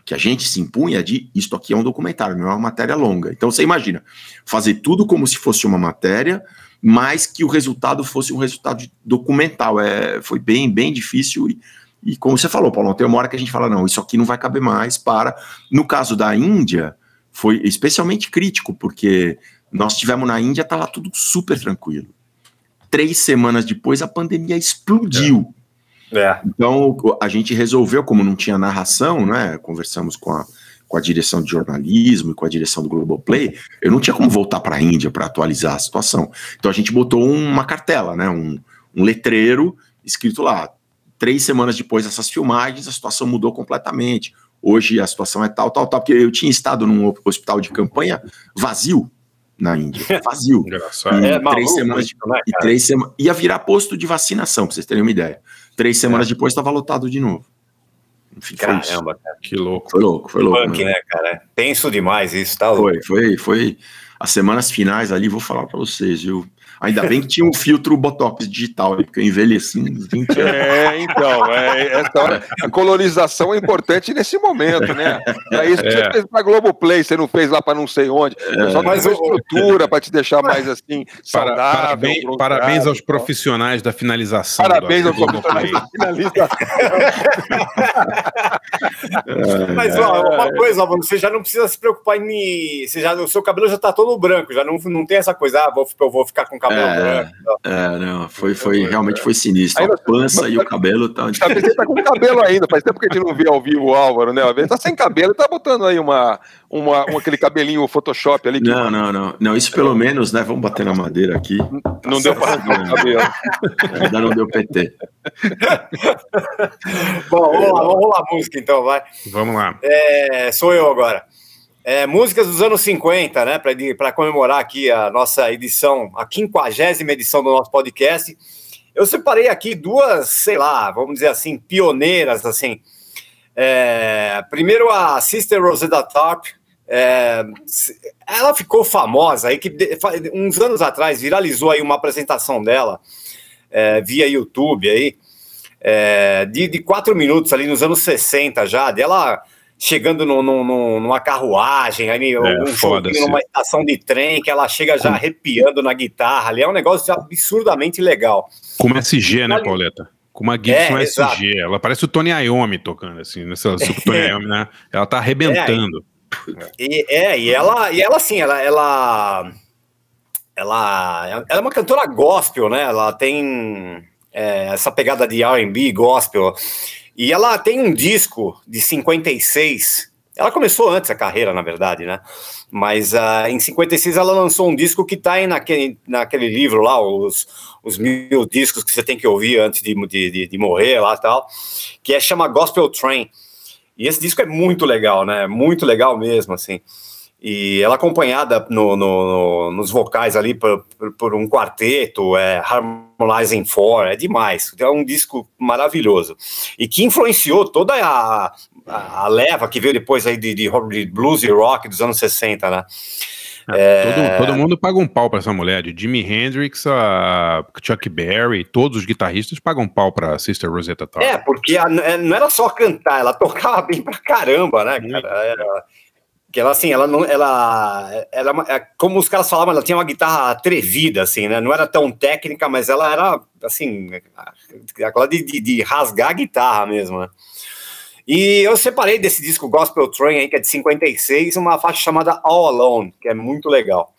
que a gente se impunha de isto aqui é um documentário, não é uma matéria longa. Então você imagina, fazer tudo como se fosse uma matéria, mas que o resultado fosse um resultado documental. É, foi bem, bem difícil e, e como você falou, Paulo, tem uma hora que a gente fala, não, isso aqui não vai caber mais para. No caso da Índia, foi especialmente crítico, porque nós tivemos na Índia, estava tudo super tranquilo. Três semanas depois, a pandemia explodiu. É. Então, a gente resolveu, como não tinha narração, né? Conversamos com a, com a direção de jornalismo e com a direção do Globoplay, eu não tinha como voltar para a Índia para atualizar a situação. Então, a gente botou uma cartela, né? Um, um letreiro escrito lá. Três semanas depois dessas filmagens, a situação mudou completamente. Hoje a situação é tal, tal, tal, porque eu tinha estado num hospital de campanha vazio. na Índia. Vazio. Engraçado. E É três maluco semanas isso, né, E três semanas. Ia virar posto de vacinação, pra vocês terem uma ideia. Três semanas depois estava lotado de novo. Enfim. Caramba, cara. Que louco. Foi louco, foi louco. Punk, né? né, cara? Tenso demais isso, tá louco. Foi, foi, foi. As semanas finais ali, vou falar pra vocês, viu? Ainda bem que tinha um filtro Botox digital, né? porque eu envelheci uns 20 anos. É, então, é, essa hora, a colonização é importante nesse momento, né? É isso que É. você fez pra Globoplay, você não fez lá pra não sei onde. É, só mais uma estrutura pra te deixar mais assim, Para- saudável. parabéns, parabéns aos profissionais da finalização. Parabéns aos profissionais da finalização. Mas ó, uma coisa, ó, você já não precisa se preocupar em. Você já, o seu cabelo já tá todo branco, já não, não tem essa coisa, ah, vou, eu vou ficar com o cabelo É. branco. É, não, foi, foi, realmente foi sinistro. Ainda- A pança e o cabelo tá. Talvez você tá com cabelo ainda, faz tempo que a gente não vê ao vivo o Álvaro, né? Vezes tá sem cabelo e tá botando aí uma, uma, um, aquele cabelinho Photoshop ali que Não, não, não. Não, isso pelo menos, né? Vamos bater na madeira aqui. não deu pra arrancar o cabelo. Ainda não deu PT. Bom, vamos lá, vamos rolar a música então, vai. Vamos lá. É, sou eu agora. É, músicas dos anos 50, né? Para comemorar aqui a nossa edição, a quinquagésima edição do nosso podcast. Eu separei aqui duas, sei lá, vamos dizer assim, pioneiras, assim. É, primeiro a Sister Rosetta Tharpe. é, ela ficou famosa aí que uns anos atrás viralizou aí uma apresentação dela é, via YouTube aí é, de, de quatro minutos ali nos anos 60 já, dela chegando no, no- no- numa carruagem, aí um foda-se. joguinho numa estação de trem, que ela chega já arrepiando na guitarra ali, é um negócio absurdamente legal. Com uma SG, né, Pauleta? Com uma Gibson É, exato. SG. Ela parece o Tony Iommi tocando, assim. Nessa, o Tony Iommi, né? Ela tá arrebentando. E, é, e ela, e ela assim, ela, ela, ela, ela é uma cantora gospel, né? Ela tem é, essa pegada de R&B, gospel, e ela tem um disco de 56. Ela começou antes a carreira, na verdade, né? Mas ah, em 56 ela lançou um disco que tá aí naquele, naquele livro lá, os, os mil discos que você tem que ouvir antes de, de, de- morrer lá tal, que é chama Gospel Train. E esse disco é muito legal, né? Muito legal mesmo, assim. E ela acompanhada no, no- no- nos vocais ali por, por- por um quarteto, é, Harmonizing Four, é demais. É um disco maravilhoso. E que influenciou toda a, a, leva que veio depois aí de, de, de blues e rock dos anos 60, né? Todo, todo mundo paga um pau pra essa mulher, de Jimi Hendrix a Chuck Berry, todos os guitarristas pagam um pau pra Sister Rosetta Tharpe. É, porque a- é, não era só cantar, ela tocava bem pra caramba, né, cara? Era- que ela, assim, ela não, ela, ela, é, como os caras falavam, ela tinha uma guitarra atrevida, assim, né? Não era tão técnica, mas ela era, assim, aquela de, de, de rasgar a guitarra mesmo, né? E eu separei desse disco Gospel Train aí, que é de 56, uma faixa chamada All Alone, que é muito legal.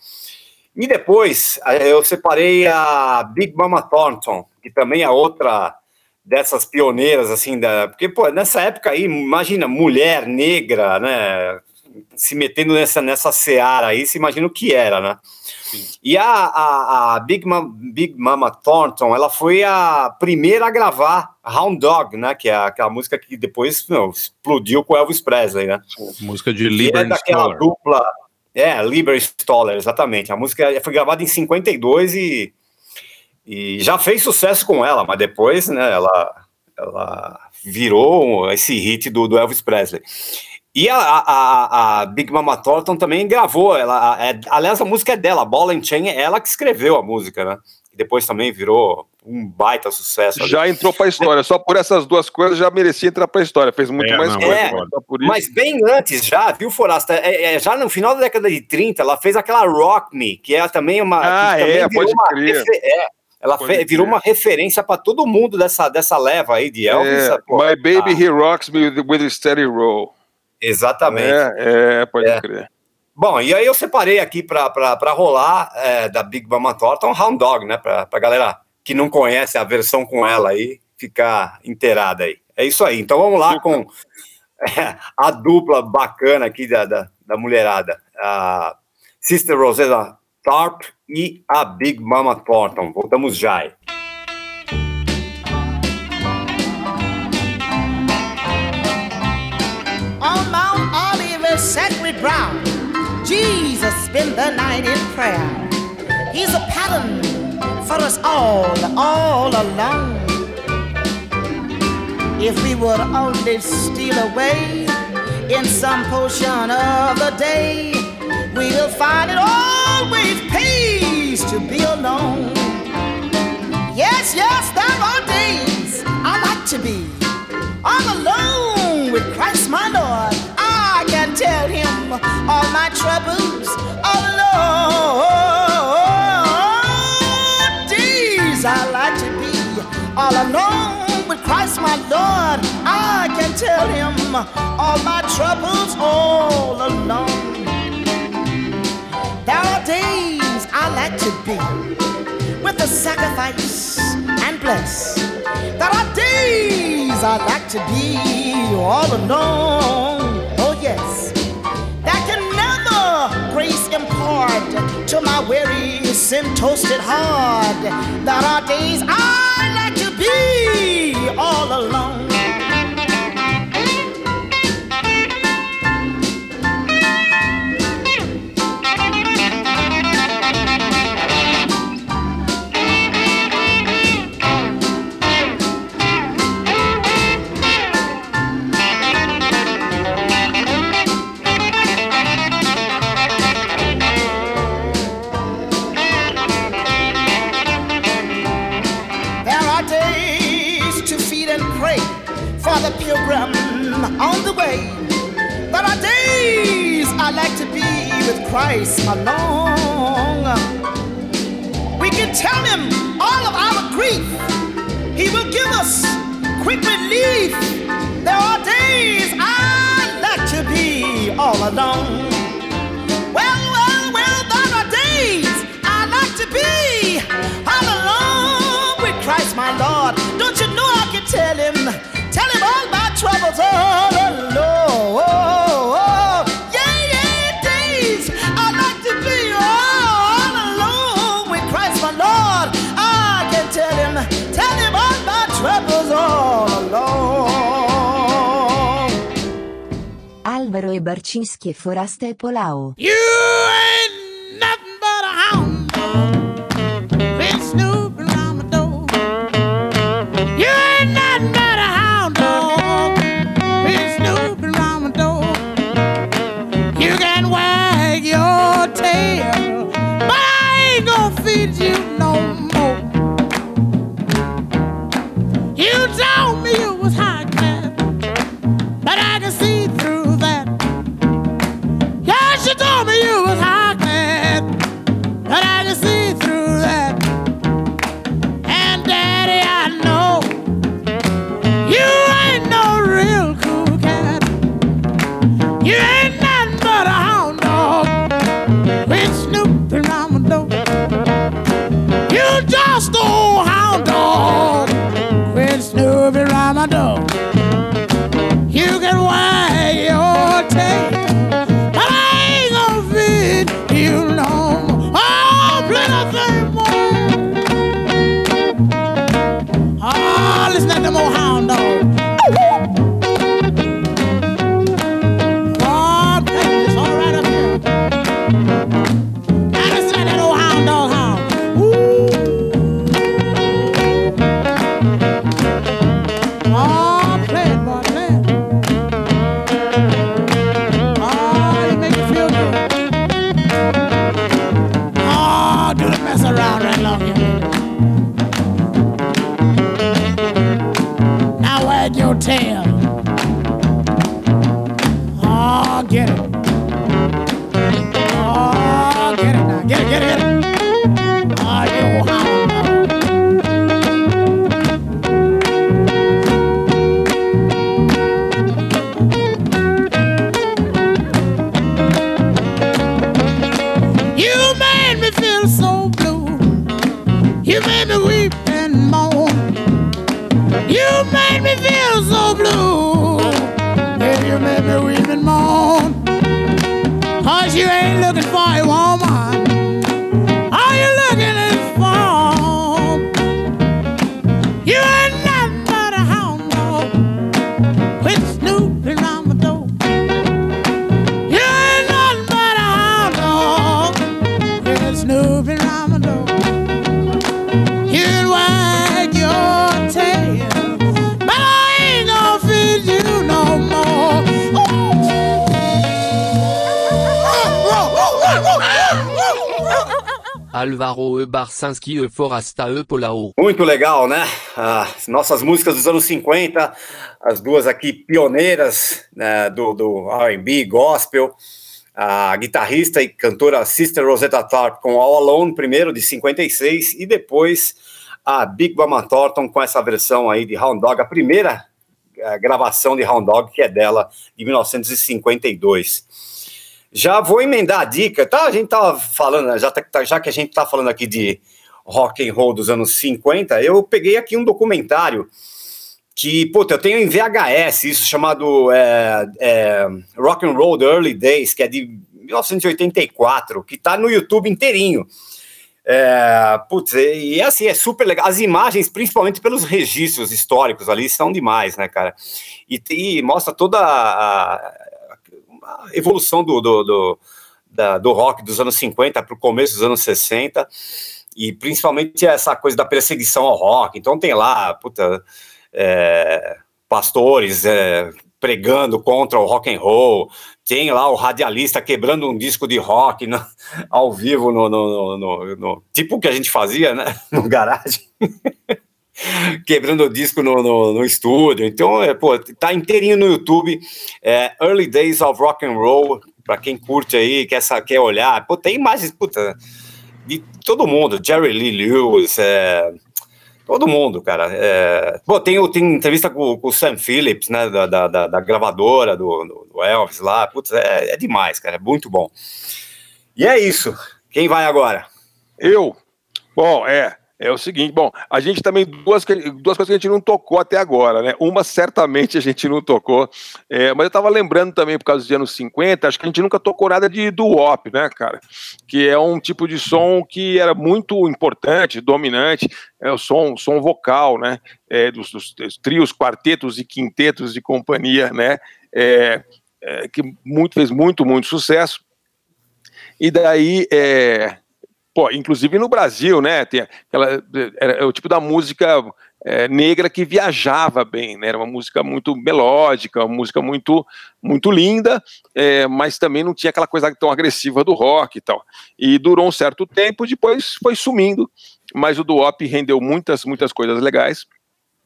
E depois eh, eu separei a Big Mama Thornton, que também é outra dessas pioneiras, assim, da, porque, pô, nessa época aí, imagina, mulher negra, né, se metendo nessa, nessa seara aí, se imagina o que era, né? E a, a, a Big, Mama, Big Mama Thornton, ela foi a primeira a gravar Hound Dog, né, que é aquela música que depois meu, explodiu com Elvis Presley, né? Música de Que é daquela Stoller. dupla. É, Lieber Stoller, exatamente. A música foi gravada em 52 e, e já fez sucesso com ela, mas depois, né, ela, ela virou esse hit do, do Elvis Presley. E a, a, a- a Big Mama Thornton também gravou, ela, a- é- aliás, a música é dela, Ball and Chain, é ela que escreveu a música, né? Depois também virou um baita sucesso. ali. Já entrou pra história. Só por essas duas coisas já merecia entrar pra história. Fez muito É, mais não, coisa. é. Só por isso. Mas bem antes já, viu, Forasta? É, é, já no final da década de 30, ela fez aquela Rock Me, que é também uma. Ah, que também é, virou pode uma crer. é, ela fe- virou uma referência para todo mundo dessa, dessa leva aí de Elvis. É. My Baby Ah, He Rocks Me with, with a Steady Roll. Exatamente. É, é, pode É. crer. Bom, e aí eu separei aqui para rolar é, da Big Mama Thornton Hound Dog, né? Pra, pra galera que não conhece a versão com ela aí ficar inteirada aí. É isso aí. Então vamos lá com a dupla bacana aqui da, da, da mulherada. A Sister Rosetta Tharpe e a Big Mama Thornton. Voltamos já aí. Ground. Jesus spent spend the night in prayer. He's a pattern for us all, all alone. If we would only steal away in some portion of the day, we'll find it always pays to be alone. Yes, yes, there are days I like to be all alone with Christ my Lord. All my troubles all alone. There are days I like to be with the sacrifice and bless. There are days I like to be all alone. Oh, yes. That can never grace impart to my weary, sin toasted heart. There are days I like to be all alone. Christ alone. We can tell him all of our grief. He will give us quick relief. There are days I like to be all alone. Well, well, well, there are days I like to be all alone with Christ my Lord. Don't you know I can tell him, tell him all my troubles all alone. Alvaro e Barcinski e Forasta e Polao. You Alvaro e Barsanski Forasta e Polao. Muito legal, né? As nossas músicas dos anos 50, as duas aqui pioneiras né, do, do R&B, gospel, a guitarrista e cantora Sister Rosetta Tharpe com All Alone, primeiro, de 56, e depois a Big Mama Thornton com essa versão aí de Hound Dog, a primeira eh, gravação de Hound Dog, que é dela, de 1952. Já vou emendar a dica, tá? A gente tava falando, já, tá, já que a gente tá falando aqui de rock and roll dos anos 50, eu peguei aqui um documentário que, puta, eu tenho em VHS, isso chamado é, é, Rock and Roll The Early Days, que é de 1984, que tá no YouTube inteirinho. É, putz, e assim, é super legal. As imagens, principalmente pelos registros históricos ali, são demais, né, cara? E, e mostra toda a, a evolução do, do, do, da, do rock dos anos 50 para o começo dos anos 60, e principalmente essa coisa da perseguição ao rock. Então tem lá, puta é, pastores é, pregando contra o rock and roll, tem lá o radialista quebrando um disco de rock no, ao vivo no, no, no, no, tipo o que a gente fazia, né, no garagem, quebrando o disco no, no, estúdio. Então, é, pô, tá inteirinho no YouTube, é, Early Days of Rock and Roll, para quem curte aí, quer, quer olhar, pô, tem imagens, puta, de todo mundo, Jerry Lee Lewis, é, Todo mundo, cara. É... Pô, tem, tem entrevista com, com, o Sam Phillips, né, da, da, da gravadora do, do, Elvis lá. Putz, é, é demais, cara. É muito bom. E é isso. Quem vai agora? Eu. Bom, é. É o seguinte, bom, a gente também, duas, duas coisas que a gente não tocou até agora, né? Uma certamente a gente não tocou, é, mas eu tava lembrando também, por causa dos anos 50, acho que a gente nunca tocou nada de doo-wop, né, cara? Que é um tipo de som que era muito importante, dominante, é o som, som vocal, né? É, dos, dos, dos, trios, quartetos e quintetos de companhia, né? É, é que muito, fez muito, muito sucesso. E daí, é, Pô, inclusive no Brasil, né? Tem aquela, era, o tipo da música é, negra que viajava bem, né? Era uma música muito melódica, uma música muito, muito linda, é, mas também não tinha aquela coisa tão agressiva do rock e tal. E durou um certo tempo, depois foi sumindo, mas o Duop rendeu muitas, muitas coisas legais.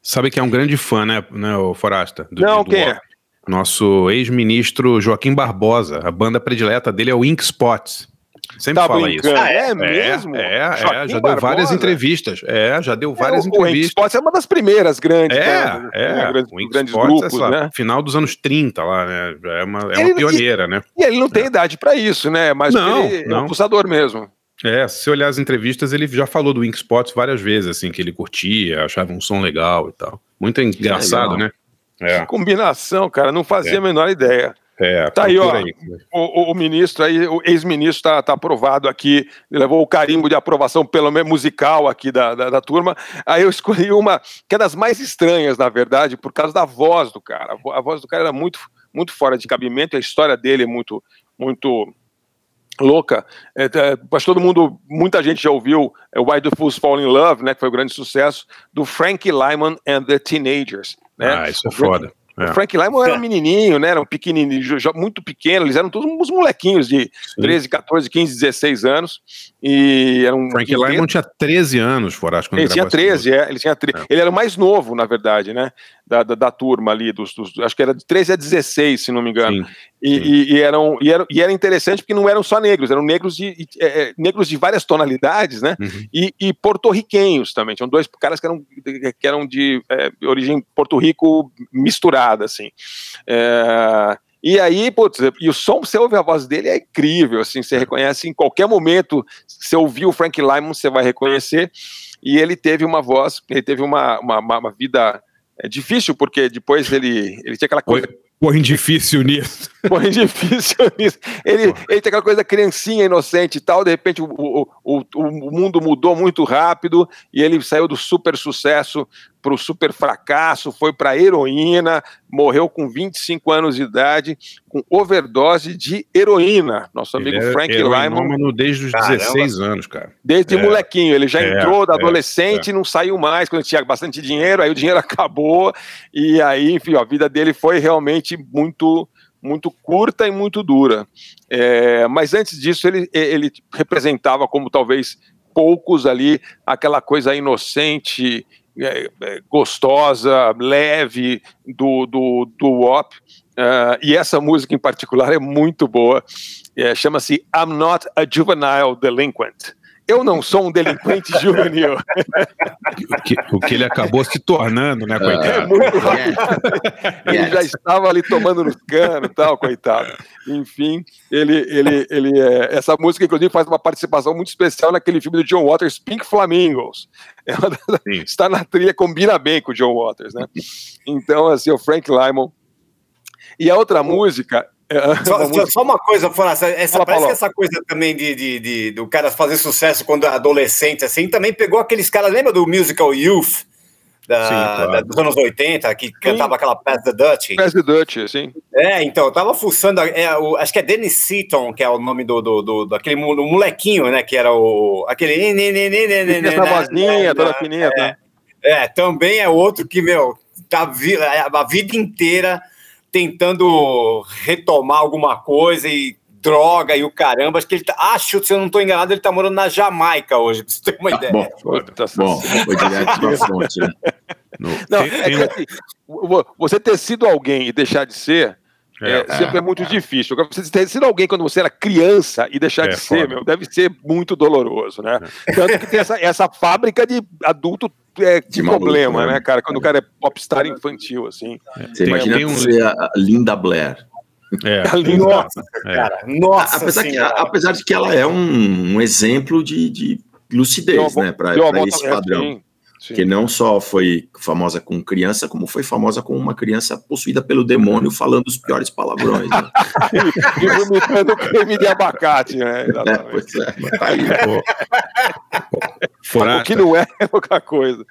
Sabe que é um grande fã, né, né o Forasta? Do, não, quem é? Nosso ex-ministro Joaquim Barbosa. A banda predileta dele é o Ink Spots. Sempre tá fala brincando. isso. Ah, é, é mesmo? É, é, já deu Barbosa? várias entrevistas. É, já deu várias é, entrevistas. O é uma das primeiras grandes. É, né? é. Grandes, grandes grupos, é, né? Final dos anos 30 lá, né? É uma, é uma pioneira, e, né? E ele não tem idade para isso, né? Mas não, ele não. é um pulsador mesmo. É, se olhar as entrevistas, ele já falou do Wink Spots várias vezes, assim, que ele curtia, achava um som legal e tal. Muito engraçado, né? É. Que combinação, cara, não fazia a menor ideia. É, tá aí, ó. Aí. O, o, ministro aí, o ex-ministro está tá aprovado aqui, levou o carimbo de aprovação, pelo menos musical aqui da, da, da, turma. Aí eu escolhi uma que é das mais estranhas, na verdade, por causa da voz do cara. A voz do cara era muito, muito fora de cabimento, a história dele é muito, muito louca. É, é, mas todo mundo, muita gente já ouviu é, Why the Fools Fall in Love, né, que foi um grande sucesso, do Frankie Lyman and the Teenagers. Né? Ah, isso é foda. É. O Frank Lyman era um menininho, né? Era um pequenininho, muito pequeno. Eles eram todos uns molequinhos de Sim. 13, 14, 15, 16 anos. E era um Frank Lyman tinha 13 anos, Foracho. Ele tinha 13, é, ele tinha 13. É. Ele era o mais novo, na verdade, né? Da, da, da turma ali, dos, dos, acho que era de 13 a 16, se não me engano. Sim. E, e, e, eram, e, era, e era interessante porque não eram só negros, eram negros de, é, é, negros de várias tonalidades, né? Uhum. E, e porto-riquenhos também. Tinham dois caras que eram, que eram de é, origem Porto Rico misturada, assim. É, e aí, putz, e o som, você ouve a voz dele, é incrível, assim, você reconhece em qualquer momento, você ouvir o Frank Lyman, você vai reconhecer, e ele teve uma voz, ele teve uma, uma, uma vida é, difícil, porque depois ele, ele tinha aquela coisa... Põe difícil nisso. Põe difícil nisso. Ele, ele tem aquela coisa criancinha, inocente e tal, de repente o, o, o, o mundo mudou muito rápido e ele saiu do super sucesso para o super fracasso, foi para heroína, morreu com 25 anos de idade, com overdose de heroína. Nosso amigo ele é Frank Lyman. desde os Caramba. 16 anos, cara. Desde é. molequinho, ele já é, entrou da é, adolescente e é. não saiu mais, quando tinha bastante dinheiro, aí o dinheiro acabou, e aí, enfim, a vida dele foi realmente muito muito curta e muito dura. É, mas antes disso, ele, ele representava como talvez poucos ali aquela coisa inocente, é, é, gostosa, leve do, do, do WAP. Uh, e essa música em particular é muito boa. É, Chama-se I'm Not a Juvenile Delinquent eu não sou um delinquente juvenil. o, que, o que ele acabou se tornando, né, coitado? É muito rápido. Ele já estava ali tomando no cano e tal, coitado. Enfim, ele, ele, ele é, essa música, inclusive, faz uma participação muito especial naquele filme do John Waters, Pink Flamingos. está na trilha, combina bem com o John Waters, né? Então, assim, o Frank Lymon. E a outra música é, só, uma só, uma coisa, essa, essa Fala, parece que essa coisa também de, de, de, do cara fazer sucesso quando adolescente, assim, também pegou aqueles caras, lembra do musical Youth? Da, sim, claro. da, dos anos 80, que sim. cantava aquela Pass the Dutch. Pass the Dutch, sim. É, então, eu tava fuçando, é, o, acho que é Dennis Seaton, que é o nome do, do, do daquele molequinho, né, que era o, aquele... Essa vozinha, toda fininha, é, tá? é, também é outro que, meu, tá, a vida inteira tentando retomar alguma coisa e droga e o caramba. Acho que ele tá. Acho, se eu não estou enganado, ele está morando na Jamaica hoje, pra você ter uma ah, ideia. Bom, tá bom foi direto pra fonte, né? Não, é que, assim, você ter sido alguém e deixar de ser. É, é, sempre é muito difícil. Você ter sido alguém quando você era criança e deixar é, de ser, meu, deve ser muito doloroso, né? É. Tanto que tem essa, essa fábrica de adulto é, de, de problema, maluco, né, né, cara? Quando o cara é popstar infantil, assim. É. Você tem, imagina tem um... ser a Linda Blair. É. Nossa, é. cara. Nossa apesar, que, apesar de que ela é um, um exemplo de, de lucidez, né? Para esse padrão. Assim, Sim. que não só foi famosa com criança, como foi famosa com uma criança possuída pelo demônio falando os piores palavrões. Né? e vomitando creme de abacate, né? É, pois é, mas tá aí. O que não é pouca coisa.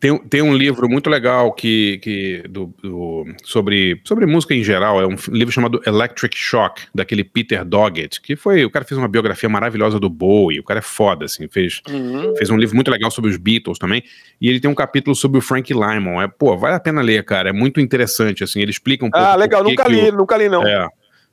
Tem, tem um livro muito legal que, que do, do, sobre, sobre música em geral, é um livro chamado Electric Shock, daquele Peter Doggett, que foi, o cara fez uma biografia maravilhosa do Bowie, o cara é foda, assim, fez, uhum. fez um livro muito legal sobre os Beatles também, e ele tem um capítulo sobre o Frank Lymon. É, pô, vale a pena ler, cara. É muito interessante, assim. Ele explica um pouco. Ah, legal. Nunca li, o, nunca li, não. É.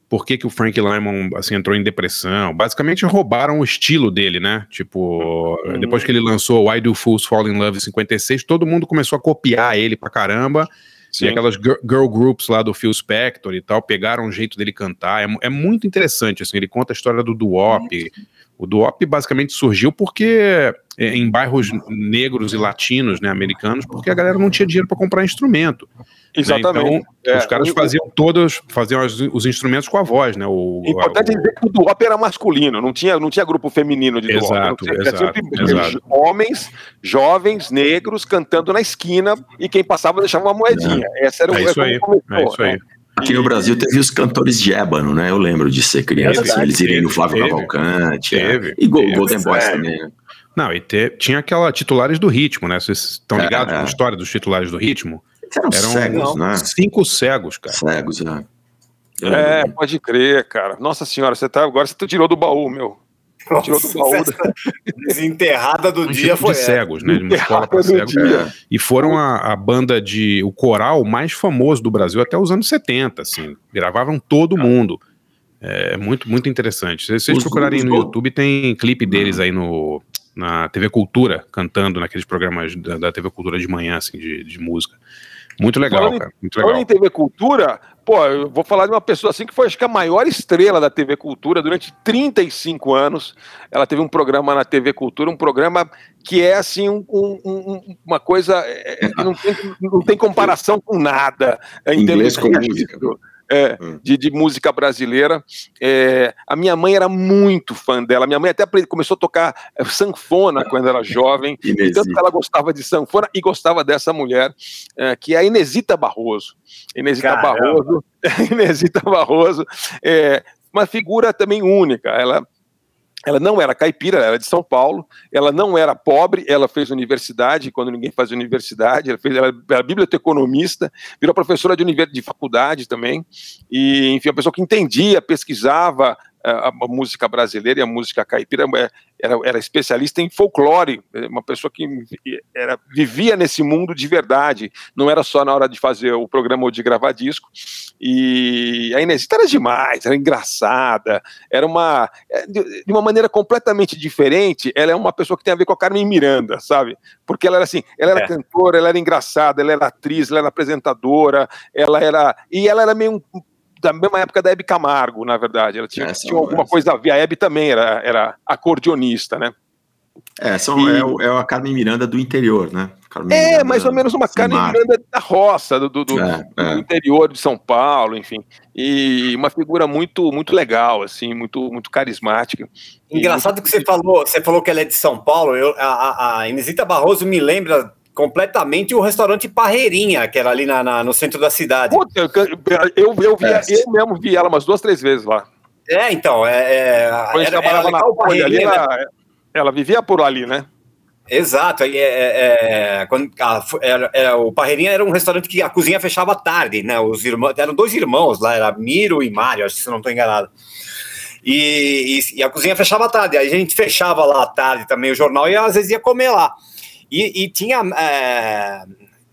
Por que, que o Frank Lymon assim, entrou em depressão? Basicamente roubaram o estilo dele, né? Tipo, uhum. depois que ele lançou Why Do Fools Fall in Love em 56, todo mundo começou a copiar ele pra caramba. Sim. E aquelas girl groups lá do Phil Spector e tal, pegaram o jeito dele cantar. É, é muito interessante, assim. Ele conta a história do Duop. O Duop basicamente surgiu porque é, em bairros negros e latinos, né, americanos, porque a galera não tinha dinheiro para comprar instrumento. Né? Exatamente. Né? Então, é, os caras faziam todos, faziam os, os, instrumentos com a voz, né? O, Importante o, dizer que o Duop era masculino, não tinha, não tinha grupo feminino de Duop. Exato, tinha, exato, exato. homens, jovens, negros, cantando na esquina e quem passava deixava uma moedinha. É. Essa era o, é isso aí, começou, é isso aí. Né? Aqui no Brasil teve os cantores de ébano, né? Eu lembro de ser criança, assim, eles irem no Flávio teve, Cavalcante. Teve, é. E teve, Golden Boys também, né? Não, e te, tinha aquela titulares do ritmo, né? Vocês estão é, ligados é, na história dos titulares do ritmo? Eram, eram cegos, né? Cinco cegos, cara. Cegos, né? É, pode crer, cara. Nossa senhora, você tá agora você tirou do baú, meu. Tirou do baú. Desenterrada do um dia foi. De cegos, né? De uma escola para cegos. É. E foram a, a, banda de. o coral mais famoso do Brasil até os anos 70, assim. Gravavam todo mundo. É muito, muito interessante. Se vocês os, procurarem os, no YouTube, tem clipe deles aí no, na TV Cultura, cantando naqueles programas da, da TV Cultura de manhã, assim, de, de música. Muito legal, falando cara. Muito legal. Falando em TV Cultura, pô, eu vou falar de uma pessoa assim que foi acho que a maior estrela da TV Cultura durante 35 anos. Ela teve um programa na TV Cultura, um programa que é assim um, um, uma coisa é, que não tem, não tem comparação com nada. É, Inglês com música é, hum. de, de, música brasileira. É, a minha mãe era muito fã dela. Minha mãe até começou a tocar é, sanfona quando era jovem. tanto que ela gostava de sanfona e gostava dessa mulher, é, que é a Inesita Barroso. Inesita Caramba. Barroso. Inesita Barroso. É, uma figura também única. Ela ela não era caipira, ela era de São Paulo, ela não era pobre, ela fez universidade, quando ninguém fazia universidade, ela, fez, ela era biblioteconomista, virou professora de, de faculdade também, e enfim, a pessoa que entendia, pesquisava, a, a música brasileira e a música caipira, é, era, era especialista em folclore, é uma pessoa que era, vivia nesse mundo de verdade, não era só na hora de fazer o programa ou de gravar disco. E a Inesita era demais, era engraçada, era uma. De uma maneira completamente diferente, ela é uma pessoa que tem a ver com a Carmen Miranda, sabe? Porque ela era assim, ela era é. cantora, ela era engraçada, ela era atriz, ela era apresentadora, ela era. E ela era meio da mesma época da Hebe Camargo, na verdade. Ela tinha, tinha alguma coisa a ver. A Hebe também era, era acordeonista, né? É, são, e... é, é a Carmen Miranda do interior, né? Carmen é, Miranda mais ou menos uma Carmen Miranda da roça, do, do, do, é, é. do, interior de São Paulo, enfim. E uma figura muito muito legal, assim, muito, muito carismática. Engraçado muito... que você falou, você falou que ela é de São Paulo. Eu, a, a Inesita Barroso me lembra completamente o restaurante Parreirinha, que era ali na, na no centro da cidade. Puta, eu, eu, vi, é. eu mesmo vi ela umas duas, três vezes lá. É, então, é, é, era, trabalhava na Folha, ali, ela, né? ela vivia por ali, né? Exato, é, é, é, quando a, era, era, o Parreirinha era um restaurante que a cozinha fechava tarde, né? Os irmãos, eram dois irmãos lá, era Miro e Mário, acho que se não estou enganado. E, e, e, a cozinha fechava tarde, aí a gente fechava lá à tarde também o jornal e às vezes ia comer lá. E, e tinha, é,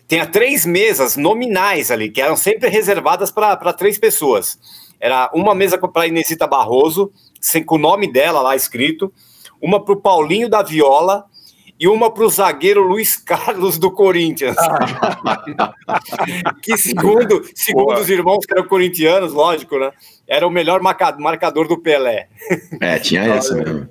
tinha três mesas nominais ali, que eram sempre reservadas para três pessoas. Era uma mesa para a Inesita Barroso, sem, com o nome dela lá escrito, uma para o Paulinho da Viola e uma para o zagueiro Luiz Carlos do Corinthians. que segundo, segundo os irmãos que eram corintianos, lógico, né? Era o melhor marcador do Pelé. É, tinha essa mesmo.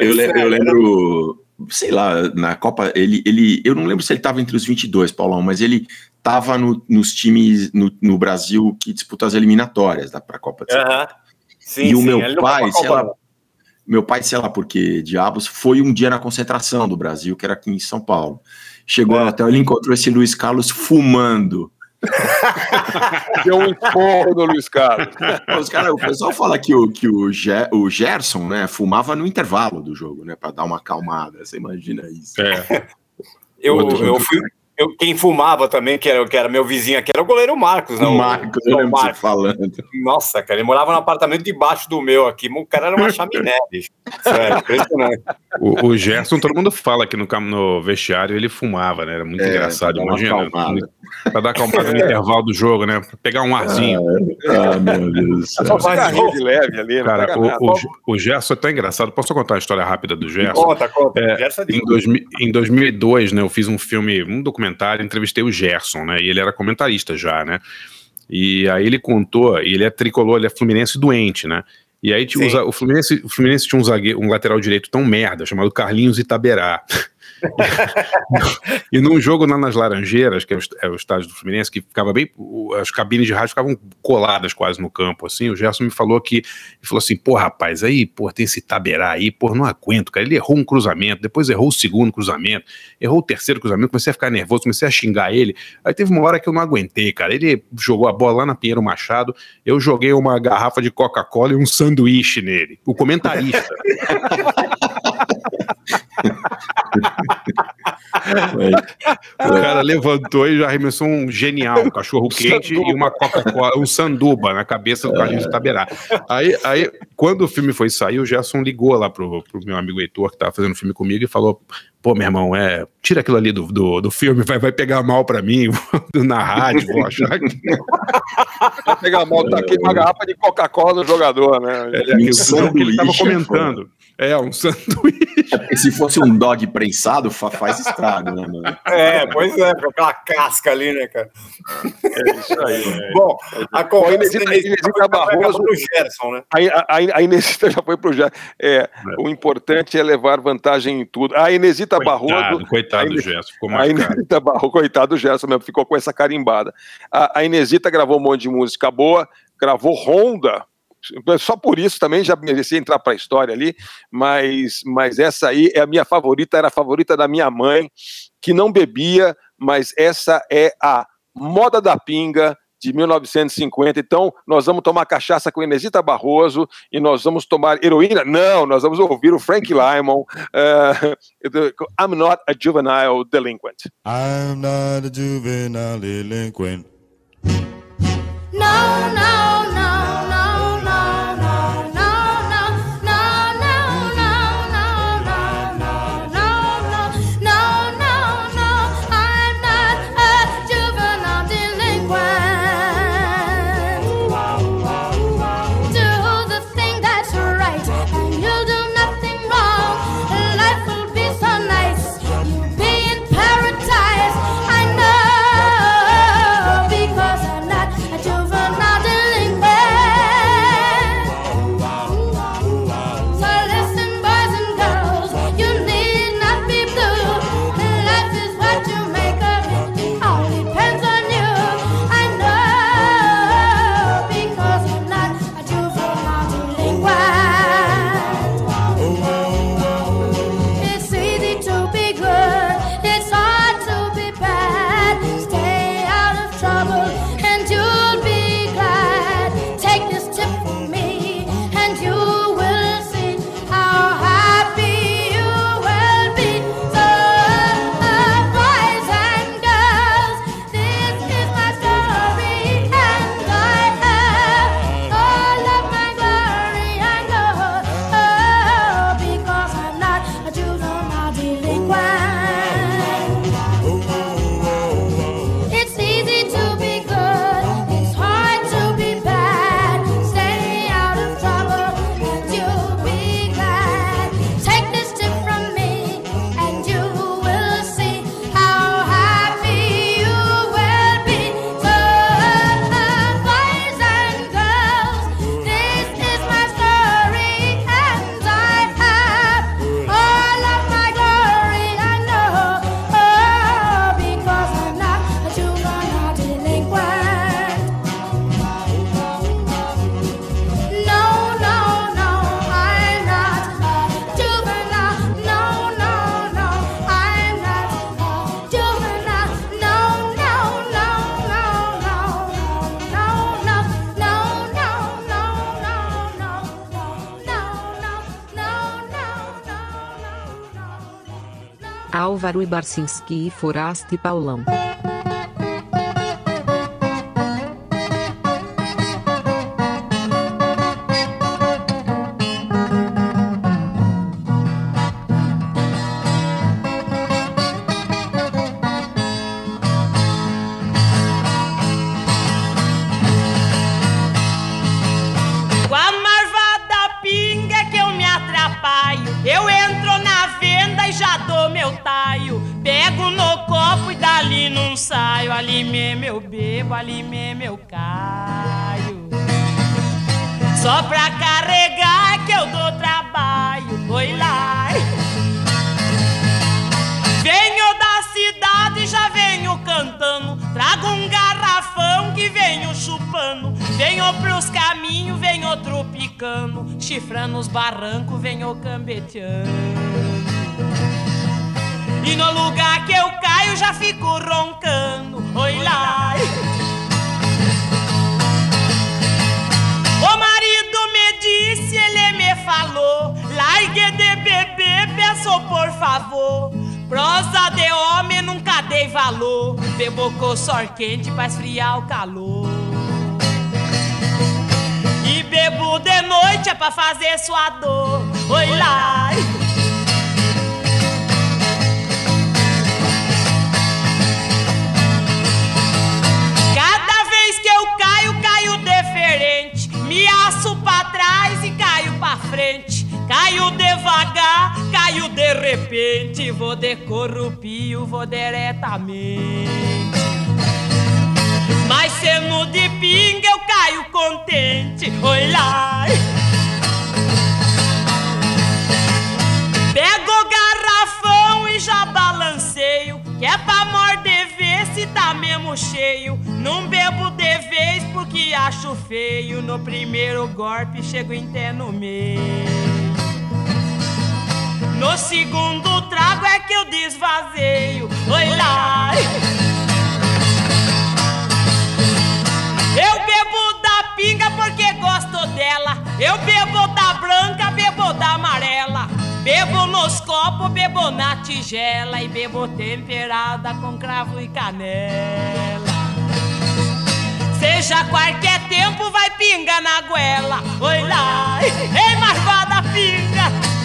Eu, eu lembro sei lá, na Copa, ele, ele eu não lembro se ele estava entre os 22, Paulão, mas ele estava no, nos times no, no, Brasil que disputam as eliminatórias para a Copa de uhum. sim, E sim, o meu pai, sei lá, meu pai, sei lá porque diabos, foi um dia na concentração do Brasil, que era aqui em São Paulo. Chegou é. hotel, ele encontrou esse Luiz Carlos fumando Deu um esporro do Luiz Carlos. Os cara, o pessoal fala que o, que o, Ge, o Gerson né, fumava no intervalo do jogo, né? Para dar uma acalmada. Você imagina isso. É. Eu, eu, fui, eu, quem fumava também, que era, que era meu vizinho aqui, era o goleiro Marcos, né? O Marcos, eu lembro Marcos. falando. Nossa, cara, ele morava no apartamento debaixo do meu aqui. O cara era uma chaminé, bicho. Sério, impressionante. O, o Gerson, todo mundo fala que no, no vestiário ele fumava, né? Era muito é, engraçado, imagina. Pra dar acalmada no intervalo do jogo, né? Pra pegar um arzinho. Ah, ah meu Deus. Só faz de leve ali, Cara, o, o, o, Gerson é tão engraçado. Posso contar uma história rápida do Gerson? Conta, conta. É, é em, dois, em 2002, né, eu fiz um filme, um documentário, entrevistei o Gerson, né? E ele era comentarista já, né? E aí ele contou, e ele é tricolor, ele é fluminense doente, né? E aí tinha o, Fluminense, o Fluminense tinha um, zagueiro, um lateral direito tão merda, chamado Carlinhos Itaberá. e num jogo lá nas Laranjeiras, que é o, é estádio do Fluminense, que ficava bem. As cabines de rádio ficavam coladas quase no campo, assim. O Gerson me falou que. Falou assim: pô, rapaz, aí, pô, tem esse Taberá aí, pô, não aguento, cara. Ele errou um cruzamento, depois errou o segundo cruzamento, errou o terceiro cruzamento, comecei a ficar nervoso, comecei a xingar ele. Aí teve uma hora que eu não aguentei, cara. Ele jogou a bola lá na Pinheiro Machado, eu joguei uma garrafa de Coca-Cola e um sanduíche nele. O comentarista. o cara levantou e já arremessou um genial, um cachorro quente e uma Coca-Cola, um sanduba na cabeça do Carlinhos de Taberá. Aí, aí, quando o filme foi sair, o Gerson ligou lá pro, pro meu amigo Heitor, que tava fazendo o filme comigo, e falou: pô, meu irmão, é, tira aquilo ali do, do, do filme, vai, vai pegar mal pra mim, na rádio, vou achar que... Vai pegar mal, tá aqui uma garrafa de Coca-Cola no jogador, né? É, é, que ele tava comentando. É, um sanduíche. É se fosse um dog prensado, faz estrago, né, mano? É, pois é, com aquela casca ali, né, cara? É isso aí. Né? Bom, a conversa Inesita Barroso. Pro Gerson, né? A, a, a Inesita já foi pro Gerson. É, é, o importante é levar vantagem em tudo. A Inesita coitado, Barroso. Coitado do Gerson, ficou mais A Inesita Barroso, coitado do Gerson mesmo, ficou com essa carimbada. A, a Inesita gravou um monte de música boa, gravou Honda só por isso também já merecia entrar para a história ali, mas, mas essa aí é a minha favorita, era a favorita da minha mãe, que não bebia, mas essa é a Moda da Pinga de 1950. Então, nós vamos tomar cachaça com Inesita Barroso e nós vamos tomar heroína? Não, nós vamos ouvir o Frank Lymon. Uh, I'm not a juvenile delinquent. I'm not a juvenile delinquent. No, no, no. no. Álvaro Ibarcinski e Foraste Paulão. Nunca dei valor. Bebo com sor quente pra esfriar o calor. E bebo de noite é pra fazer sua dor. Oi lá. Cada vez que eu caio, caio diferente. Me aço pra trás e caio pra frente. Caio devagar, caio de repente. Vou de corrupio, vou diretamente. Mas sendo de pinga, eu caio contente. Oi lá. Pego o garrafão e já balanceio. Que é pra morder ver se tá mesmo cheio. Não bebo de vez porque acho feio. No primeiro golpe chego até no meio. No segundo trago é que eu desvazeio. Oi lá. Eu bebo da pinga porque gosto dela. Eu bebo da branca, bebo da amarela. Bebo nos copos, bebo na tigela. E bebo temperada com cravo e canela. Seja qualquer tempo, vai pinga na goela. Oi lá, ei, marvada pinga.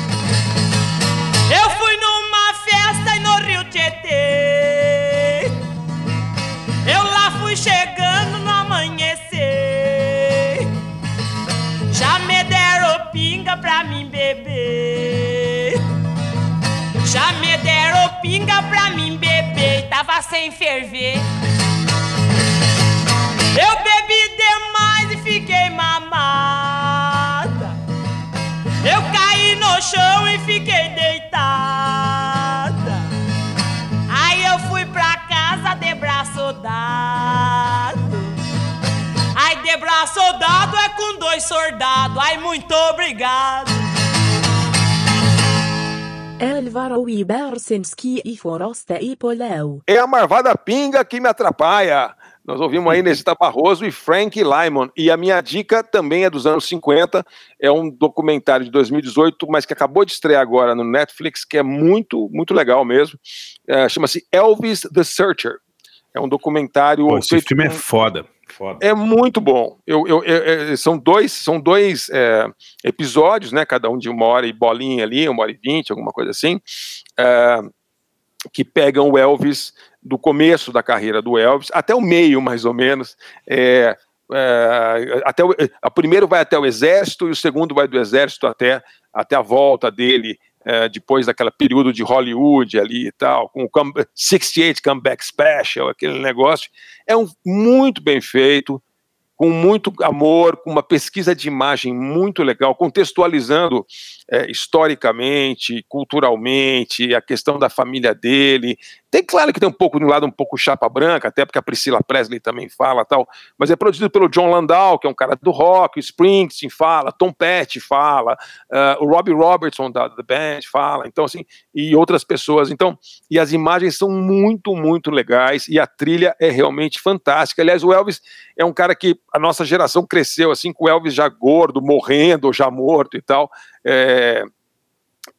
Eu fui numa festa no Rio Tietê. Eu lá fui chegando no amanhecer. Já me deram pinga pra mim beber. Já me deram pinga pra mim beber. Tava sem ferver. Eu bebi demais e fiquei mamada. Chão e fiquei deitada. Aí eu fui pra casa de braço dado. Ai, de braço dado é com dois soldados. Ai, muito obrigado. E e. É a marvada pinga que me atrapalha. Nós ouvimos aí Nesita Barroso e Frank Lyman. E a minha dica também é dos anos 50. É um documentário de 2018, mas que acabou de estrear agora no Netflix, que é muito, muito legal mesmo. É, Chama-se Elvis the Searcher. É um documentário. Pô, esse filme é foda. foda. é muito bom. Eu, eu- eu- é, são dois, são dois é, episódios, né? Cada um de uma hora e bolinha ali, uma hora e vinte, alguma coisa assim, é, que pegam o Elvis do começo da carreira do Elvis até o meio, mais ou menos. É, é, até o, a primeiro vai até o exército e o segundo vai do exército até, até a volta dele. é, depois daquele período de Hollywood ali e tal, com o come, 68 Comeback Special, aquele negócio, é um muito bem feito, com muito amor, com uma pesquisa de imagem muito legal, contextualizando é, historicamente, culturalmente, a questão da família dele. Tem claro que tem um pouco de um lado um pouco chapa branca, até porque a Priscila Presley também fala tal, mas é produzido pelo John Landau, que é um cara do rock, o Springsteen fala, Tom Petty fala, ah, o Robbie Robertson da The Band fala, então assim, e outras pessoas. Então, e as imagens são muito, muito legais e a trilha é realmente fantástica. Aliás, o Elvis é um cara que a nossa geração cresceu assim com o Elvis já gordo, morrendo ou já morto e tal. É,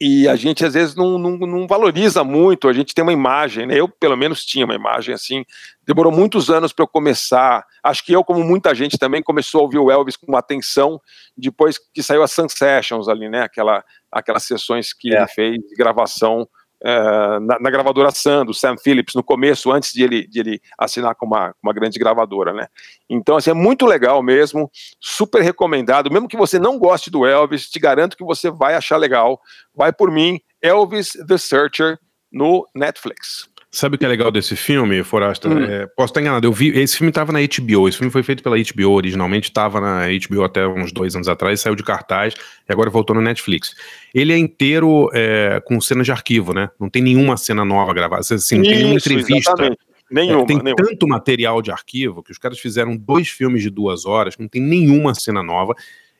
e a gente às vezes não, não, não, valoriza muito, a gente tem uma imagem, né? Eu pelo menos tinha uma imagem assim, demorou muitos anos para eu começar, acho que eu como muita gente também começou a ouvir o Elvis com atenção depois que saiu as Sun Sessions ali, né, aquela, aquelas sessões que é. ele fez de gravação uh, na, na, gravadora Sun, do Sam Phillips, no começo, antes de ele, de ele assinar com uma, uma grande gravadora, né? Então, assim, é muito legal mesmo, super recomendado, mesmo que você não goste do Elvis, te garanto que você vai achar legal. Vai por mim, Elvis The Searcher, no Netflix. Sabe o que é legal desse filme, Forasta? Hum. É, posso estar enganado, eu vi, esse filme estava na HBO, esse filme foi feito pela HBO originalmente, estava na HBO até uns dois anos atrás, saiu de cartaz e agora voltou no Netflix. Ele é inteiro é, com cenas de arquivo, né? Não tem nenhuma cena nova gravada, assim, não tem nenhuma entrevista. Exatamente. Nenhuma, é, tem nenhuma. tanto material de arquivo que os caras fizeram dois filmes de duas horas, não tem nenhuma cena nova.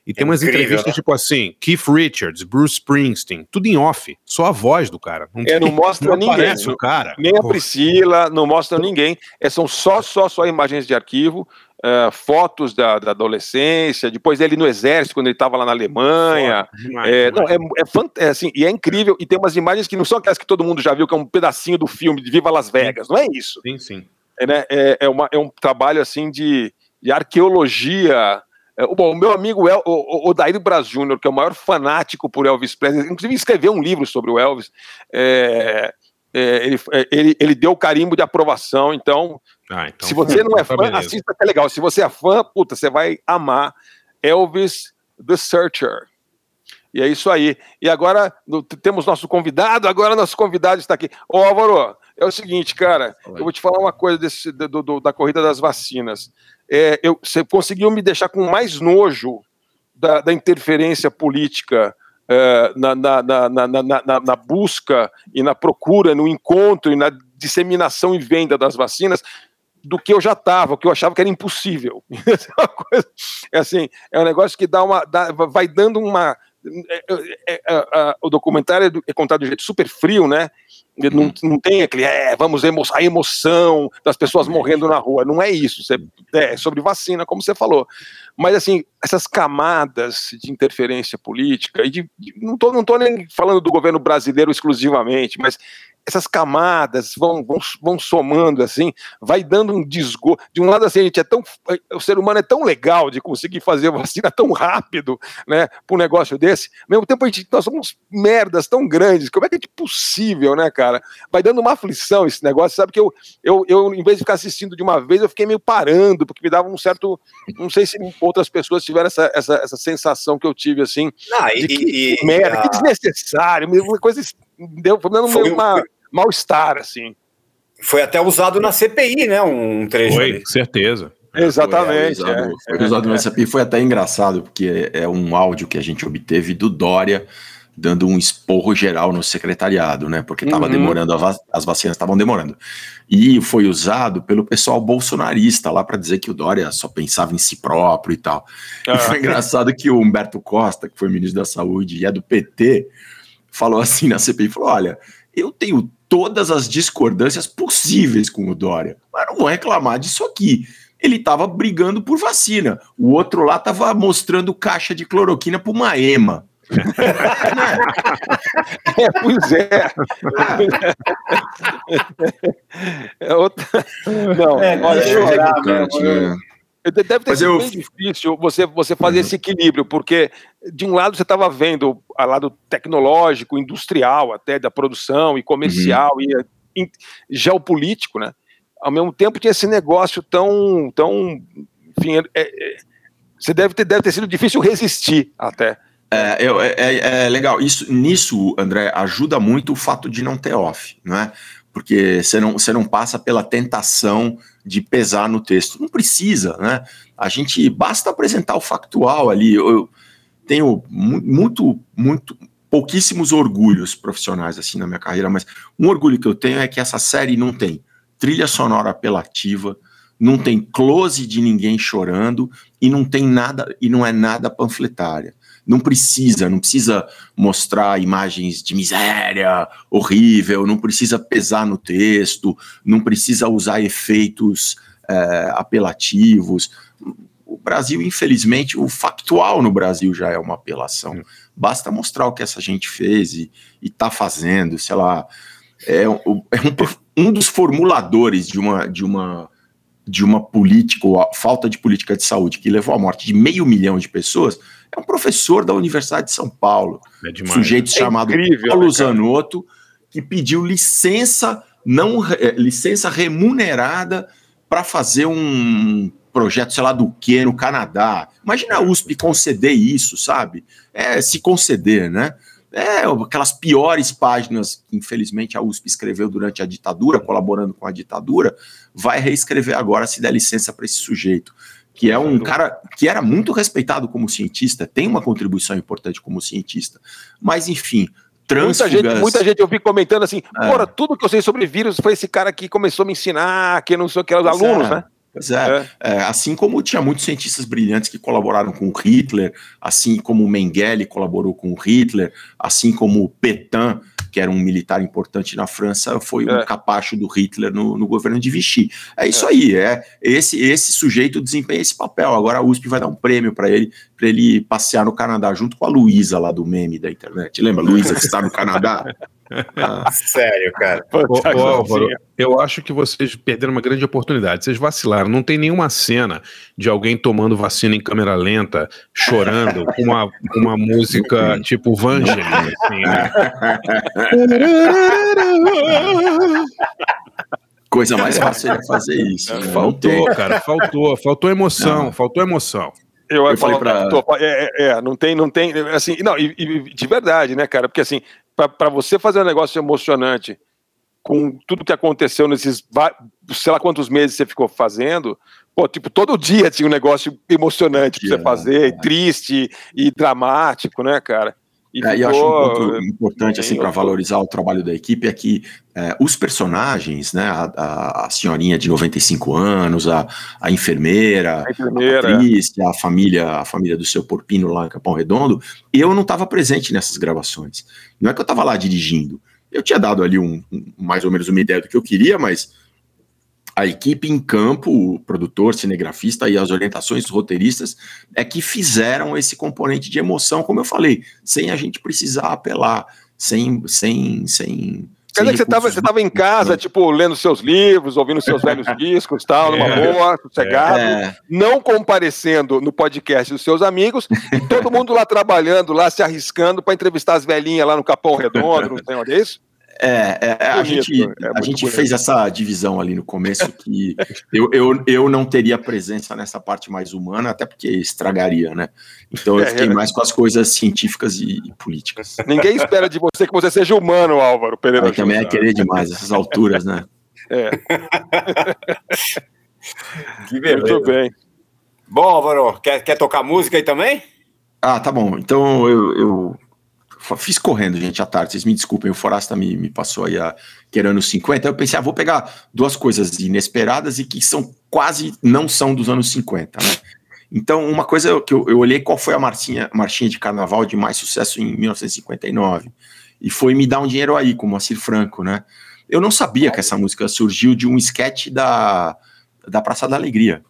E tem umas Incrível, entrevistas né? tipo assim, Keith Richards, Bruce Springsteen, tudo em off, só a voz do cara. Não, é, não mostra não ninguém. o cara. Nem a Priscila, não mostra ninguém. É, são só, só, só imagens de arquivo, uh, fotos da, da, adolescência, depois ele no exército, quando ele estava lá na Alemanha. Demais, é, demais. Não, é, é, é, assim, e é incrível, e tem umas imagens que não são aquelas que todo mundo já viu, que é um pedacinho do filme de Viva Las Vegas, não é isso? Sim, sim. É, né, é, é, uma, é um trabalho assim de, de arqueologia é, bom, o meu amigo El, o, o Daír Braz Júnior, que é o maior fanático por Elvis Presley, inclusive escreveu um livro sobre o Elvis, é, é, ele, é, ele, ele deu o carimbo de aprovação, então, ah, então se você não é fã, beleza. assista que é legal. Se você é fã, puta, você vai amar Elvis The Searcher. E é isso aí. E agora no, temos nosso convidado, agora nosso convidado está aqui. Ô Álvaro, é o seguinte, cara, eu vou te falar uma coisa desse, do, do, da corrida das vacinas é, eu, você conseguiu me deixar com mais nojo da, da interferência política é, na, na, na, na, busca e na procura, no encontro e na disseminação e venda das vacinas do que eu já estava, que eu achava que era impossível. é, é assim, é um negócio que dá uma, dá, vai dando uma é, é, é, o documentário é contado de um jeito super frio, né? Não, uhum. não tem aquele, é, vamos emo a emoção das pessoas morrendo na rua. Não é isso. Você, é sobre vacina, como você falou. Mas, assim, essas camadas de interferência política, e de, não estou não tô nem falando do governo brasileiro exclusivamente, mas essas camadas vão, vão, vão somando assim, vai dando um desgosto. De um lado, assim, a gente é tão. O ser humano é tão legal de conseguir fazer vacina tão rápido, né, para um negócio desse. Ao mesmo tempo, a gente, nós somos merdas tão grandes. Como é que é possível, né, cara? Vai dando uma aflição esse negócio. Sabe que eu, eu, eu, em vez de ficar assistindo de uma vez, eu fiquei meio parando, porque me dava um certo. Não sei se outras pessoas tiveram essa, essa, essa sensação que eu tive, assim. Ah, e, que, e, merda, que desnecessário, uma coisa. Deu, dando uma mal-estar, assim. Foi até usado na CPI, né? Um trecho. Foi, ali. certeza. Exatamente. Foi, usado, é. foi usado na CPI, foi até engraçado, porque é um áudio que a gente obteve do Dória dando um esporro geral no secretariado, né? Porque estava uhum. demorando, va as vacinas estavam demorando. E foi usado pelo pessoal bolsonarista lá para dizer que o Dória só pensava em si próprio e tal. E foi engraçado que o Humberto Costa, que foi ministro da Saúde e é do PT, falou assim na CPI, falou, olha, eu tenho todas as discordâncias possíveis com o Dória, mas não vou reclamar disso aqui. Ele estava brigando por vacina. O outro lá estava mostrando caixa de cloroquina para uma ema. é, pois é. é outra... Não, é, olha, chorar, né? Deve ter Mas sido eu... bem difícil você, você fazer uhum. esse equilíbrio, porque de um lado você estava vendo a lado tecnológico, industrial até, da produção e comercial uhum. e, geopolítico, né? Ao mesmo tempo tinha esse negócio tão, tão enfim, é, é, você deve ter, deve ter sido difícil resistir até. É, é, é, é, legal. Isso, nisso, André, ajuda muito o fato de não ter off, não é? Porque você não, você não passa pela tentação de pesar no texto. Não precisa, né? A gente basta apresentar o factual ali. Eu, eu tenho muito, muito, pouquíssimos orgulhos profissionais assim na minha carreira, mas um orgulho que eu tenho é que essa série não tem trilha sonora apelativa, não tem close de ninguém chorando e não tem nada e não é nada panfletária. Não precisa, não precisa mostrar imagens de miséria horrível, não precisa pesar no texto, não precisa usar efeitos é, apelativos. Brasil, infelizmente, o factual no Brasil já é uma apelação. Basta mostrar o que essa gente fez e está fazendo, sei lá. É, um, é um, um, dos formuladores de uma, de uma, de uma política, ou falta de política de saúde, que levou à morte de meio milhão de pessoas, é um professor da Universidade de São Paulo. É demais, sujeito é chamado incrível, Paulo né, Zanotto, que pediu licença, não, licença remunerada para fazer um projeto, sei lá do que, no Canadá. Imagina a USP conceder isso, sabe? É se conceder, né? É, aquelas piores páginas que, infelizmente, a USP escreveu durante a ditadura, colaborando com a ditadura, vai reescrever agora se der licença para esse sujeito, que é um cara que era muito respeitado como cientista, tem uma contribuição importante como cientista, mas, enfim, Muita gente, muita gente eu vi comentando assim, é. porra, tudo que eu sei sobre vírus foi esse cara que começou a me ensinar, que não sei o que, os alunos, é. né? Pois é, é. é, assim como tinha muitos cientistas brilhantes que colaboraram com Hitler, assim como Mengele colaborou com Hitler, assim como Petain, que era um militar importante na França, foi é. um capacho do Hitler no, no governo de Vichy. É isso é. aí, é esse esse sujeito desempenha esse papel. Agora a USP vai dar um prêmio para ele, para ele passear no Canadá junto com a Luísa lá do meme da internet. Lembra, Luísa que está no Canadá? Ah. Sério, cara. Ô, ô, Álvaro, eu acho que vocês perderam uma grande oportunidade. Vocês vacilaram. Não tem nenhuma cena de alguém tomando vacina em câmera lenta, chorando, com uma, uma música tipo Vangelis, assim, né? Coisa mais fácil é fazer isso. Né? Faltou, cara, faltou. Faltou emoção, não. faltou emoção. Eu, eu falei pra... É, é, é, não tem, não tem, assim, não, e, e de verdade, né, cara, porque assim, para você fazer um negócio emocionante com tudo que aconteceu nesses, sei lá quantos meses você ficou fazendo, pô, tipo, todo dia tinha um negócio emocionante para você fazer, é. triste e dramático, né, cara? E, é, eu acho um ponto importante assim para valorizar o trabalho da equipe é que é, os personagens, né, a, a, a, senhorinha de 95 anos, a, a enfermeira, a, enfermeira. a Patrícia, a família, a família do seu Porpino lá em Capão Redondo, eu não estava presente nessas gravações. Não é que eu estava lá dirigindo. Eu tinha dado ali um, um, mais ou menos uma ideia do que eu queria, mas a equipe em campo, o produtor, cinegrafista e as orientações roteiristas é que fizeram esse componente de emoção, como eu falei, sem a gente precisar apelar, sem sem sem Quer dizer que você estava você tava em casa, tipo, lendo seus livros, ouvindo seus velhos discos tal, numa é, boa, sossegado, é. não comparecendo no podcast dos seus amigos, e todo mundo lá trabalhando, lá se arriscando para entrevistar as velhinhas lá no Capão Redondo, não tem olha isso? É, é, é a gente, é a gente fez essa divisão ali no começo que eu, eu, eu não teria presença nessa parte mais humana, até porque estragaria, né? Então eu é, fiquei é. mais com as coisas científicas e, e, políticas. Ninguém espera de você que você seja humano, Álvaro Pereira. Eu também é querer demais, essas alturas, né? É. que beleza. Muito bem. Bom, Álvaro, quer, quer tocar música aí também? Ah, tá bom. Então eu, eu Fiz correndo, gente, à tarde. Vocês me desculpem, o Forasta me, me passou aí a querendo 50. Eu pensei, ah, vou pegar duas coisas inesperadas e que são quase não são dos anos 50, né? Então, uma coisa que eu, eu olhei qual foi a marchinha, marchinha de carnaval de mais sucesso em 1959. E foi Me Dá um Dinheiro Aí, com Moacir Franco, né? Eu não sabia que essa música surgiu de um esquete da, da Praça da Alegria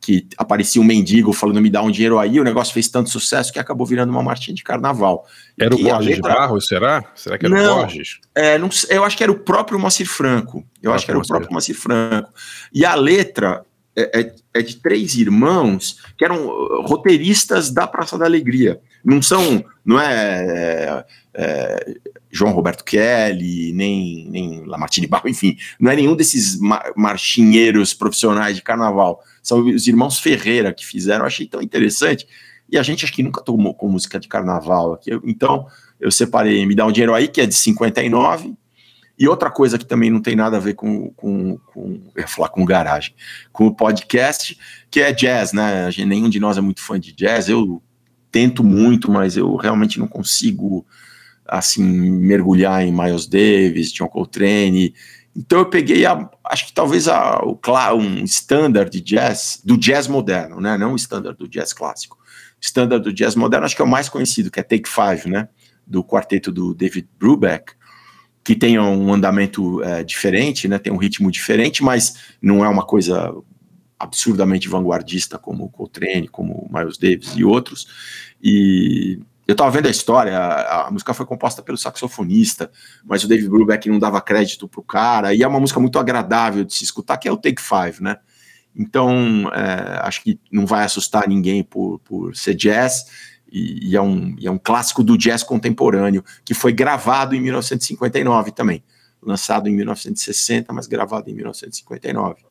que aparecia um mendigo falando me dá um dinheiro aí, o negócio fez tanto sucesso que acabou virando uma marchinha de carnaval. Era o Borges letra... de Barros, será? Será que era não, o Borges? É, não, eu acho que era o próprio Moacir Franco. Eu acho que era o próprio Moacir Franco. E a letra é, é, é, de três irmãos que eram uh, roteiristas da Praça da Alegria. Não são, não é, é João Roberto Kelly, nem, nem Lamartine Barro, enfim, não é nenhum desses marchinheiros profissionais de carnaval são os irmãos Ferreira que fizeram, eu achei tão interessante. E a gente acho que nunca tomou com música de carnaval aqui. Então, eu separei Me Dá um Dinheiro Aí, que é de 59. E outra coisa que também não tem nada a ver com, com, com eu ia falar com garagem, com o podcast, que é jazz, né? Nenhum de nós é muito fã de jazz. Eu tento muito, mas eu realmente não consigo assim mergulhar em Miles Davis, John Coltrane então eu peguei a, acho que talvez a, o, um standard de jazz, do jazz moderno, né? Não o standard do jazz clássico. Standard do jazz moderno, acho que é o mais conhecido, que é Take Five, né? Do quarteto do David Brubeck, que tem um andamento é, diferente, né? Tem um ritmo diferente, mas não é uma coisa absurdamente vanguardista como o Coltrane, como Miles Davis e outros. E eu estava vendo a história, a, a, música foi composta pelo saxofonista, mas o David Brubeck não dava crédito pro cara, e é uma música muito agradável de se escutar, que é o Take Five, né? Então, é, acho que não vai assustar ninguém por, por ser jazz, e, e, é um, e é um clássico do jazz contemporâneo, que foi gravado em 1959 também, lançado em 1960, mas gravado em 1959.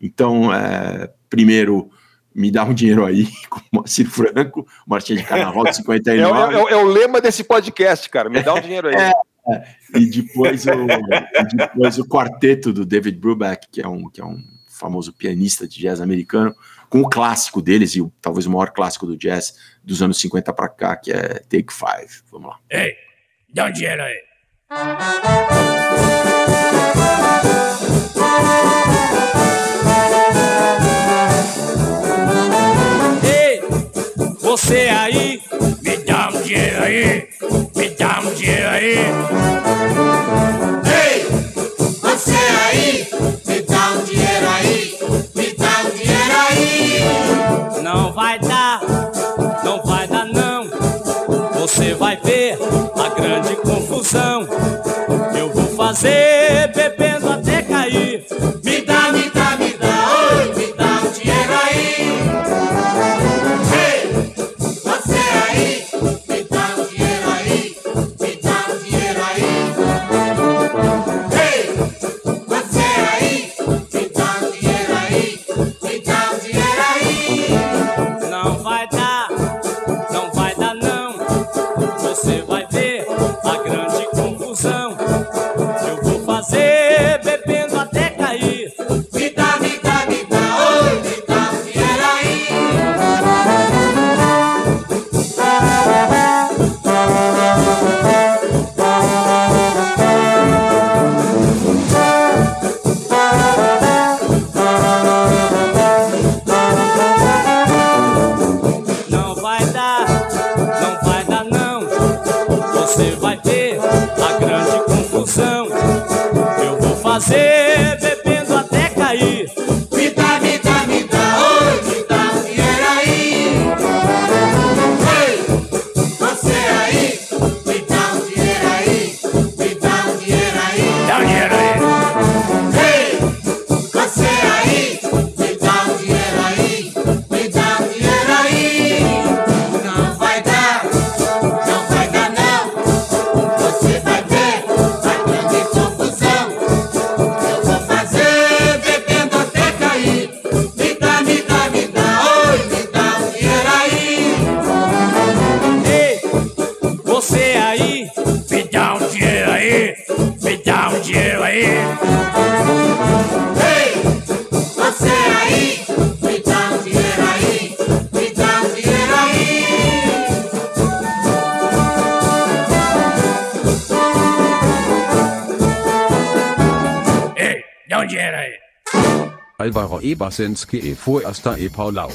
Então, é, primeiro me dá um dinheiro aí, com o Moacir Franco, Martinha de Carnaval de 59. É, é, é, o lema desse podcast, cara, me dá um dinheiro aí. É, é, e depois o, e depois o quarteto do David Brubeck, que é um, que é um famoso pianista de jazz americano, com o clássico deles, e o, talvez o maior clássico do jazz dos anos 50 para cá, que é Take Five. Vamos lá. Ei, dá um dinheiro aí. Você aí, me dá um dinheiro aí, me dá um dinheiro aí. Ei, você aí, me dá um dinheiro aí, me dá um dinheiro aí. Não vai dar, não vai dar não. Você vai ver a grande confusão. Eu vou fazer bebendo Alvaro Ebersenski e Fuerster e Paulau.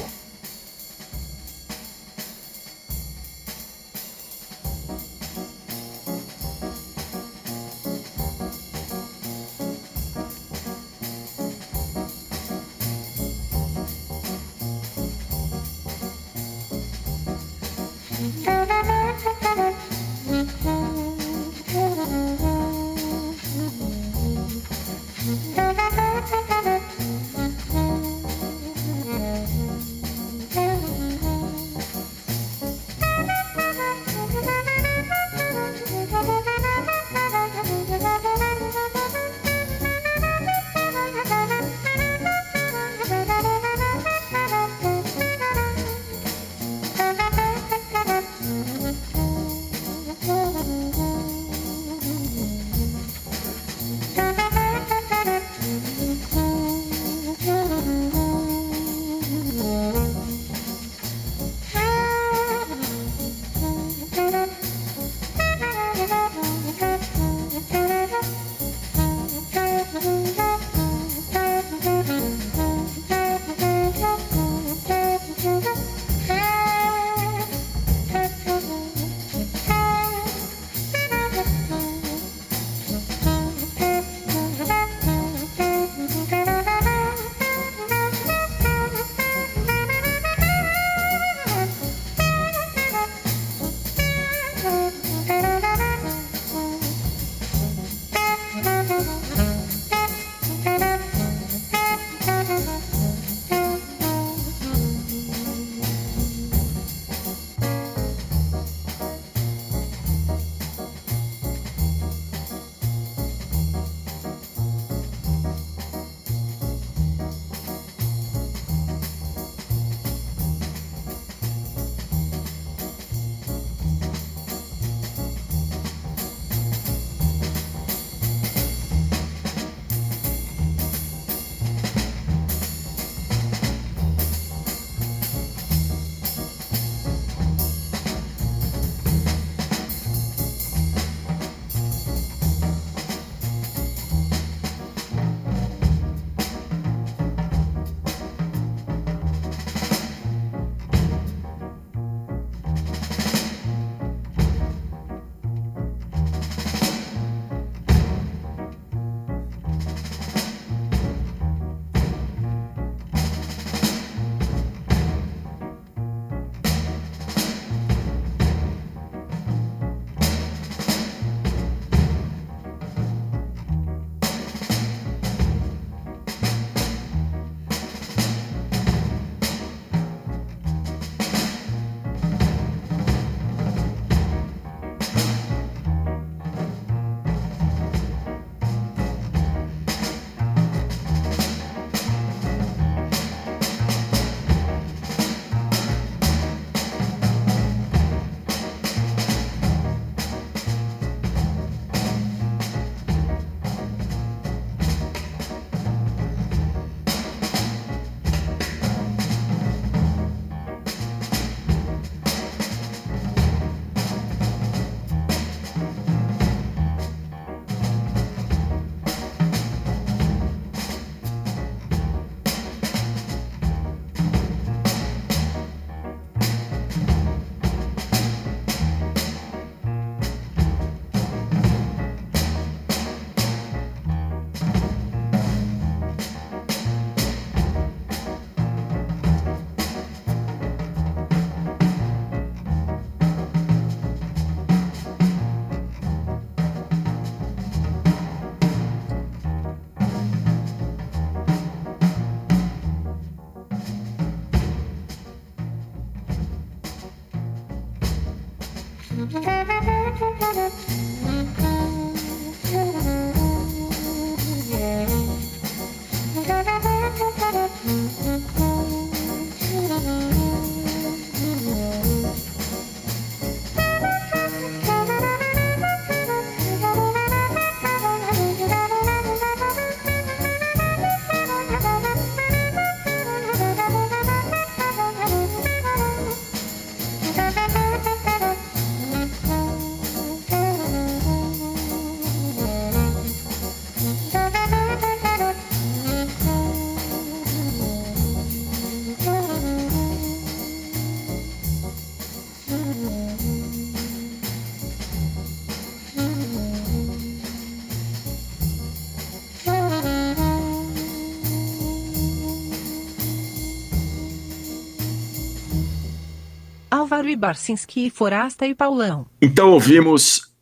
Álvaro Ibarcinski, Forasta e Paulão. Então ouvimos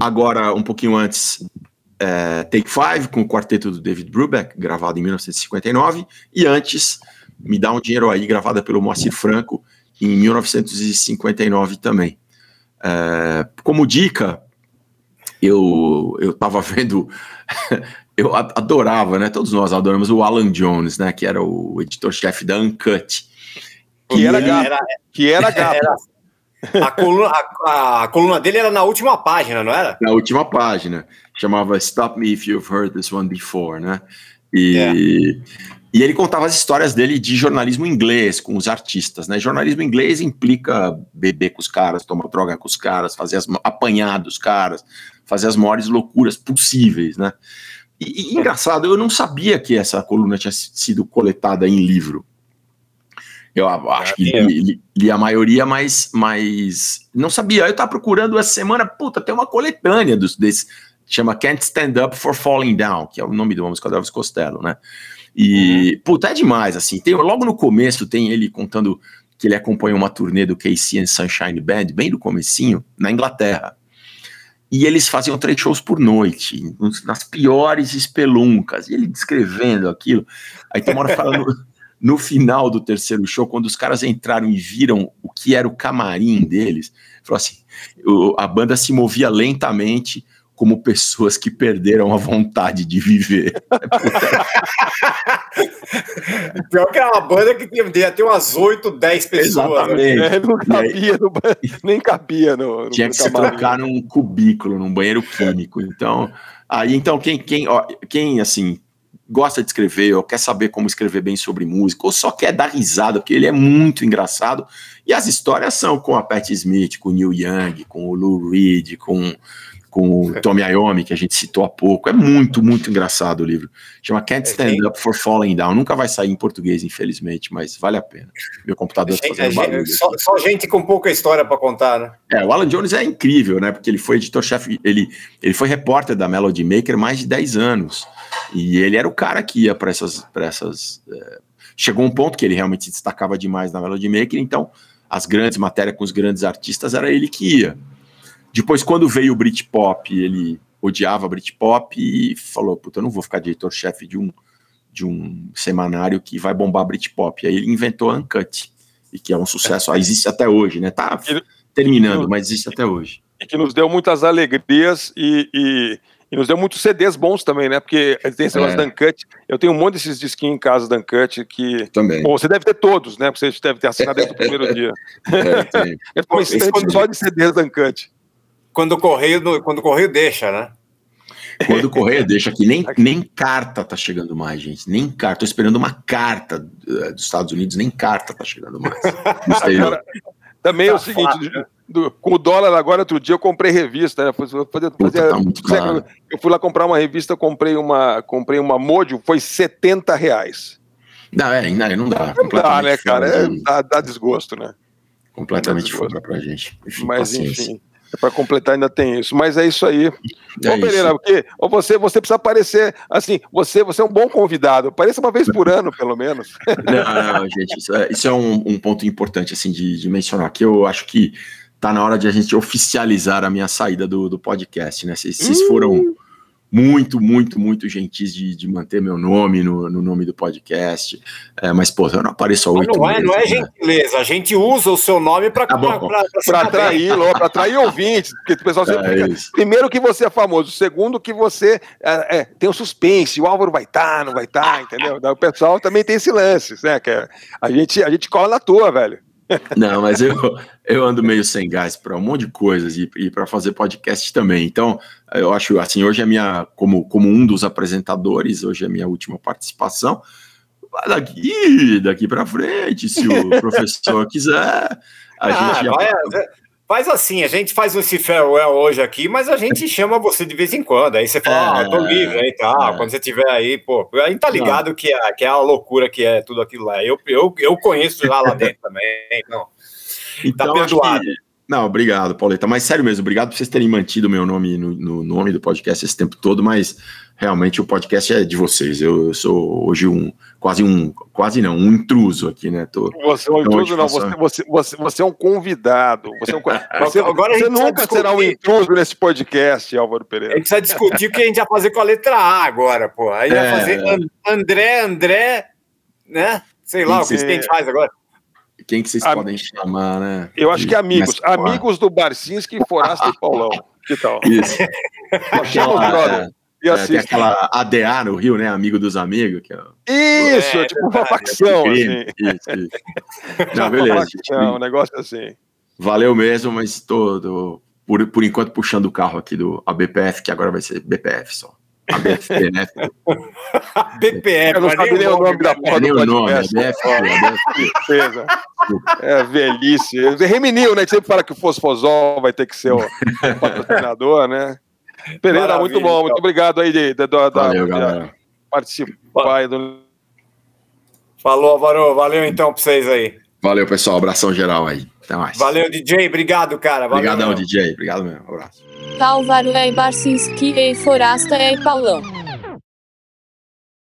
agora, um pouquinho antes, é, Take Five, com o quarteto do David Brubeck, gravado em 1959, e antes, Me Dá um Dinheiro Aí, gravada pelo Moacir Franco, em 1959 também. É, como dica, eu eu estava vendo, eu adorava, né? Todos nós adoramos o Alan Jones, né? Que era o editor-chefe da Uncut. Que era gato. Que era gato. Era- a, coluna, a- a coluna dele era na última página, não era? na última página. Chamava Stop Me If You've Heard This One Before, né? E, e ele contava as histórias dele de jornalismo inglês com os artistas, né? Jornalismo inglês implica beber com os caras, tomar droga com os caras, fazer as, apanhar dos caras, fazer as maiores loucuras possíveis, né? E, e engraçado, eu não sabia que essa coluna tinha sido coletada em livro. Eu acho que li, li- li a maioria, mas, mas não sabia. Eu tava procurando essa semana, puta, tem uma coletânea dos, desse, chama Can't Stand Up for Falling Down, que é o nome do música do Elvis Costello, né? E, puta, é demais, assim. Tem, logo no começo tem ele contando que ele acompanhou uma turnê do KC and Sunshine Band, bem do comecinho, na Inglaterra. e eles faziam três shows por noite, nas piores espeluncas, e ele descrevendo aquilo. Aí tem uma hora falando, no final do terceiro show, quando os caras entraram e viram o que era o camarim deles, falou assim: o- a banda se movia lentamente como pessoas que perderam a vontade de viver. Pior que era uma banda que tinha, devia ter umas 8, 10 pessoas. né? Exatamente. É, não cabia, no ba- nem cabia no, no Tinha que se trocar num cubículo, num banheiro químico. Então, aí então quem, quem, ó, quem assim gosta de escrever ou quer saber como escrever bem sobre música ou só quer dar risada, porque ele é muito engraçado. E as histórias são com a Patti Smith, com o Neil Young, com o Lou Reed, com com o Tommy Iommi, que a gente citou há pouco. É muito, muito engraçado o livro. Chama Can't Stand Up for Falling Down. Nunca vai sair em português, infelizmente, mas vale a pena. Meu computador está fazendo gente, barulho. só, só gente com pouca história para contar, né? É, o Alan Jones é incrível, né? Porque ele foi editor-chefe, ele, ele foi repórter da Melody Maker mais de 10 anos. E ele era o cara que ia para essas. Pra essas é, Chegou um ponto que ele realmente se destacava demais na Melody Maker, então as grandes matérias com os grandes artistas era ele que ia. Depois, quando veio o Britpop, ele odiava Britpop e falou: Puta, eu não vou ficar de editor-chefe de um, de um semanário que vai bombar Britpop. Aí ele inventou a Uncut, e que é um sucesso, ah, existe até hoje, né? Tá terminando, mas existe até hoje. E que nos deu muitas alegrias e, e, e nos deu muitos CDs bons também, né? Porque tem esse negócio É. da Uncut. Eu tenho um monte desses disquinhos em casa da Uncut que. Também. Bom, você deve ter todos, né? Porque você deve ter assinado desde o primeiro dia. É, tem. É quando- só de CDs da Uncut. Quando o correio, quando o correio deixa, né? Quando o correio deixa aqui, nem, nem carta tá chegando mais, gente. Nem carta. Tô esperando uma carta eh, dos Estados Unidos, nem carta tá chegando mais. Também é o seguinte, do- com o dólar agora, outro dia eu comprei revista, né? Fazer- fazer- tá muito caro. eu fui lá comprar uma revista, comprei uma, comprei uma Modio, foi 70 reais. Não, é, não, não dá. Não dá, né, cara? É, de- dá, dá desgosto, né? Completamente fora pra gente. Enfim, Mas paciência. enfim, para completar ainda tem isso. Mas é isso aí. É Ô, Pereira, isso. porque ô, você, você precisa aparecer assim, você, você é um bom convidado. Apareça uma vez por ano, pelo menos. Não, não, gente, isso é, isso é um, um ponto importante assim de, de mencionar, que eu acho que tá na hora de a gente oficializar a minha saída do, do podcast, né? Vocês vocês foram muito, muito, muito gentis de, de manter meu nome no, no nome do podcast, é, mas, pô, eu não apareço há oito não é, não é meses, né? gentileza, a gente usa o seu nome para. Para atrair, para atrair ouvintes, porque o pessoal sempre É fica, primeiro que você é famoso, segundo que você é, é, tem um suspense, o Álvaro vai estar, não vai estar, entendeu? Daí o pessoal também tem esse lance, né? Que é- a gente a gente cola na tua, velho. Não, mas eu, eu ando meio sem gás para um monte de coisas e, e para fazer podcast também. Então, eu acho assim, hoje é minha, como, como um dos apresentadores, hoje é minha última participação. Daqui, daqui para frente, se o professor quiser, a Ah, gente já. Faz assim, a gente faz esse farewell hoje aqui, mas a gente chama você de vez em quando. Aí você fala, ah, É, eu tô livre aí tal. é. Quando você estiver aí, pô, a gente tá ligado que é, que é a loucura que é tudo aquilo lá. Eu, eu, eu conheço já lá dentro também, então. Então, tá perdoado. que- Não, obrigado, Pauleta. Mas sério mesmo, obrigado por vocês terem mantido o meu nome no, no nome do podcast esse tempo todo, mas realmente o podcast é de vocês. Eu, eu sou hoje um quase um quase não, um intruso aqui, né? Tô, Você é um então, intruso, não, você, você, você, você é um convidado. Você, é um, você, Agora a você vai nunca será um intruso nesse podcast, Álvaro A Pereira. gente precisa discutir o que a gente vai fazer com a letra A agora, pô. Aí vai É. fazer An- André, André, né? Sei lá, o que Sim. a gente faz agora. Quem que vocês Am- podem chamar, né? Eu acho que amigos, nessa amigos do Barcinski, Forasta e Paulão. Que tal? Isso. Chama os Aquela, brother e é, tem assiste. aquela ADA no Rio, né? Amigo dos amigos. Que é, Isso, É, tipo uma facção, assim. Isso, isso. Não, Uma beleza, facção, um negócio assim. Valeu mesmo, mas tô, tô, por, por enquanto puxando o carro aqui do ABPF, que agora vai ser BPF só. ABFP, né? BPF, Eu não sabia nem o nome da Não porra é nem do o nome, podcast. ABFP, ABFP. Tristeza. É velhice. Você reminiu, né? Que sempre fala que o Fosfosol vai ter que ser o patrocinador, né? Pereira, Maravilha, muito bom. então. Muito obrigado aí de, de, da- da- Valeu, de galera. participar aí do. Falou, Alvaro. Valeu então pra vocês aí. Valeu, pessoal. Abração geral aí. Até mais. Valeu, DJ. Obrigado, cara. Valeu, Obrigadão, mesmo. DJ. Obrigado mesmo. Abraço. Álvaro é Barcinski e Forasta é Paulão.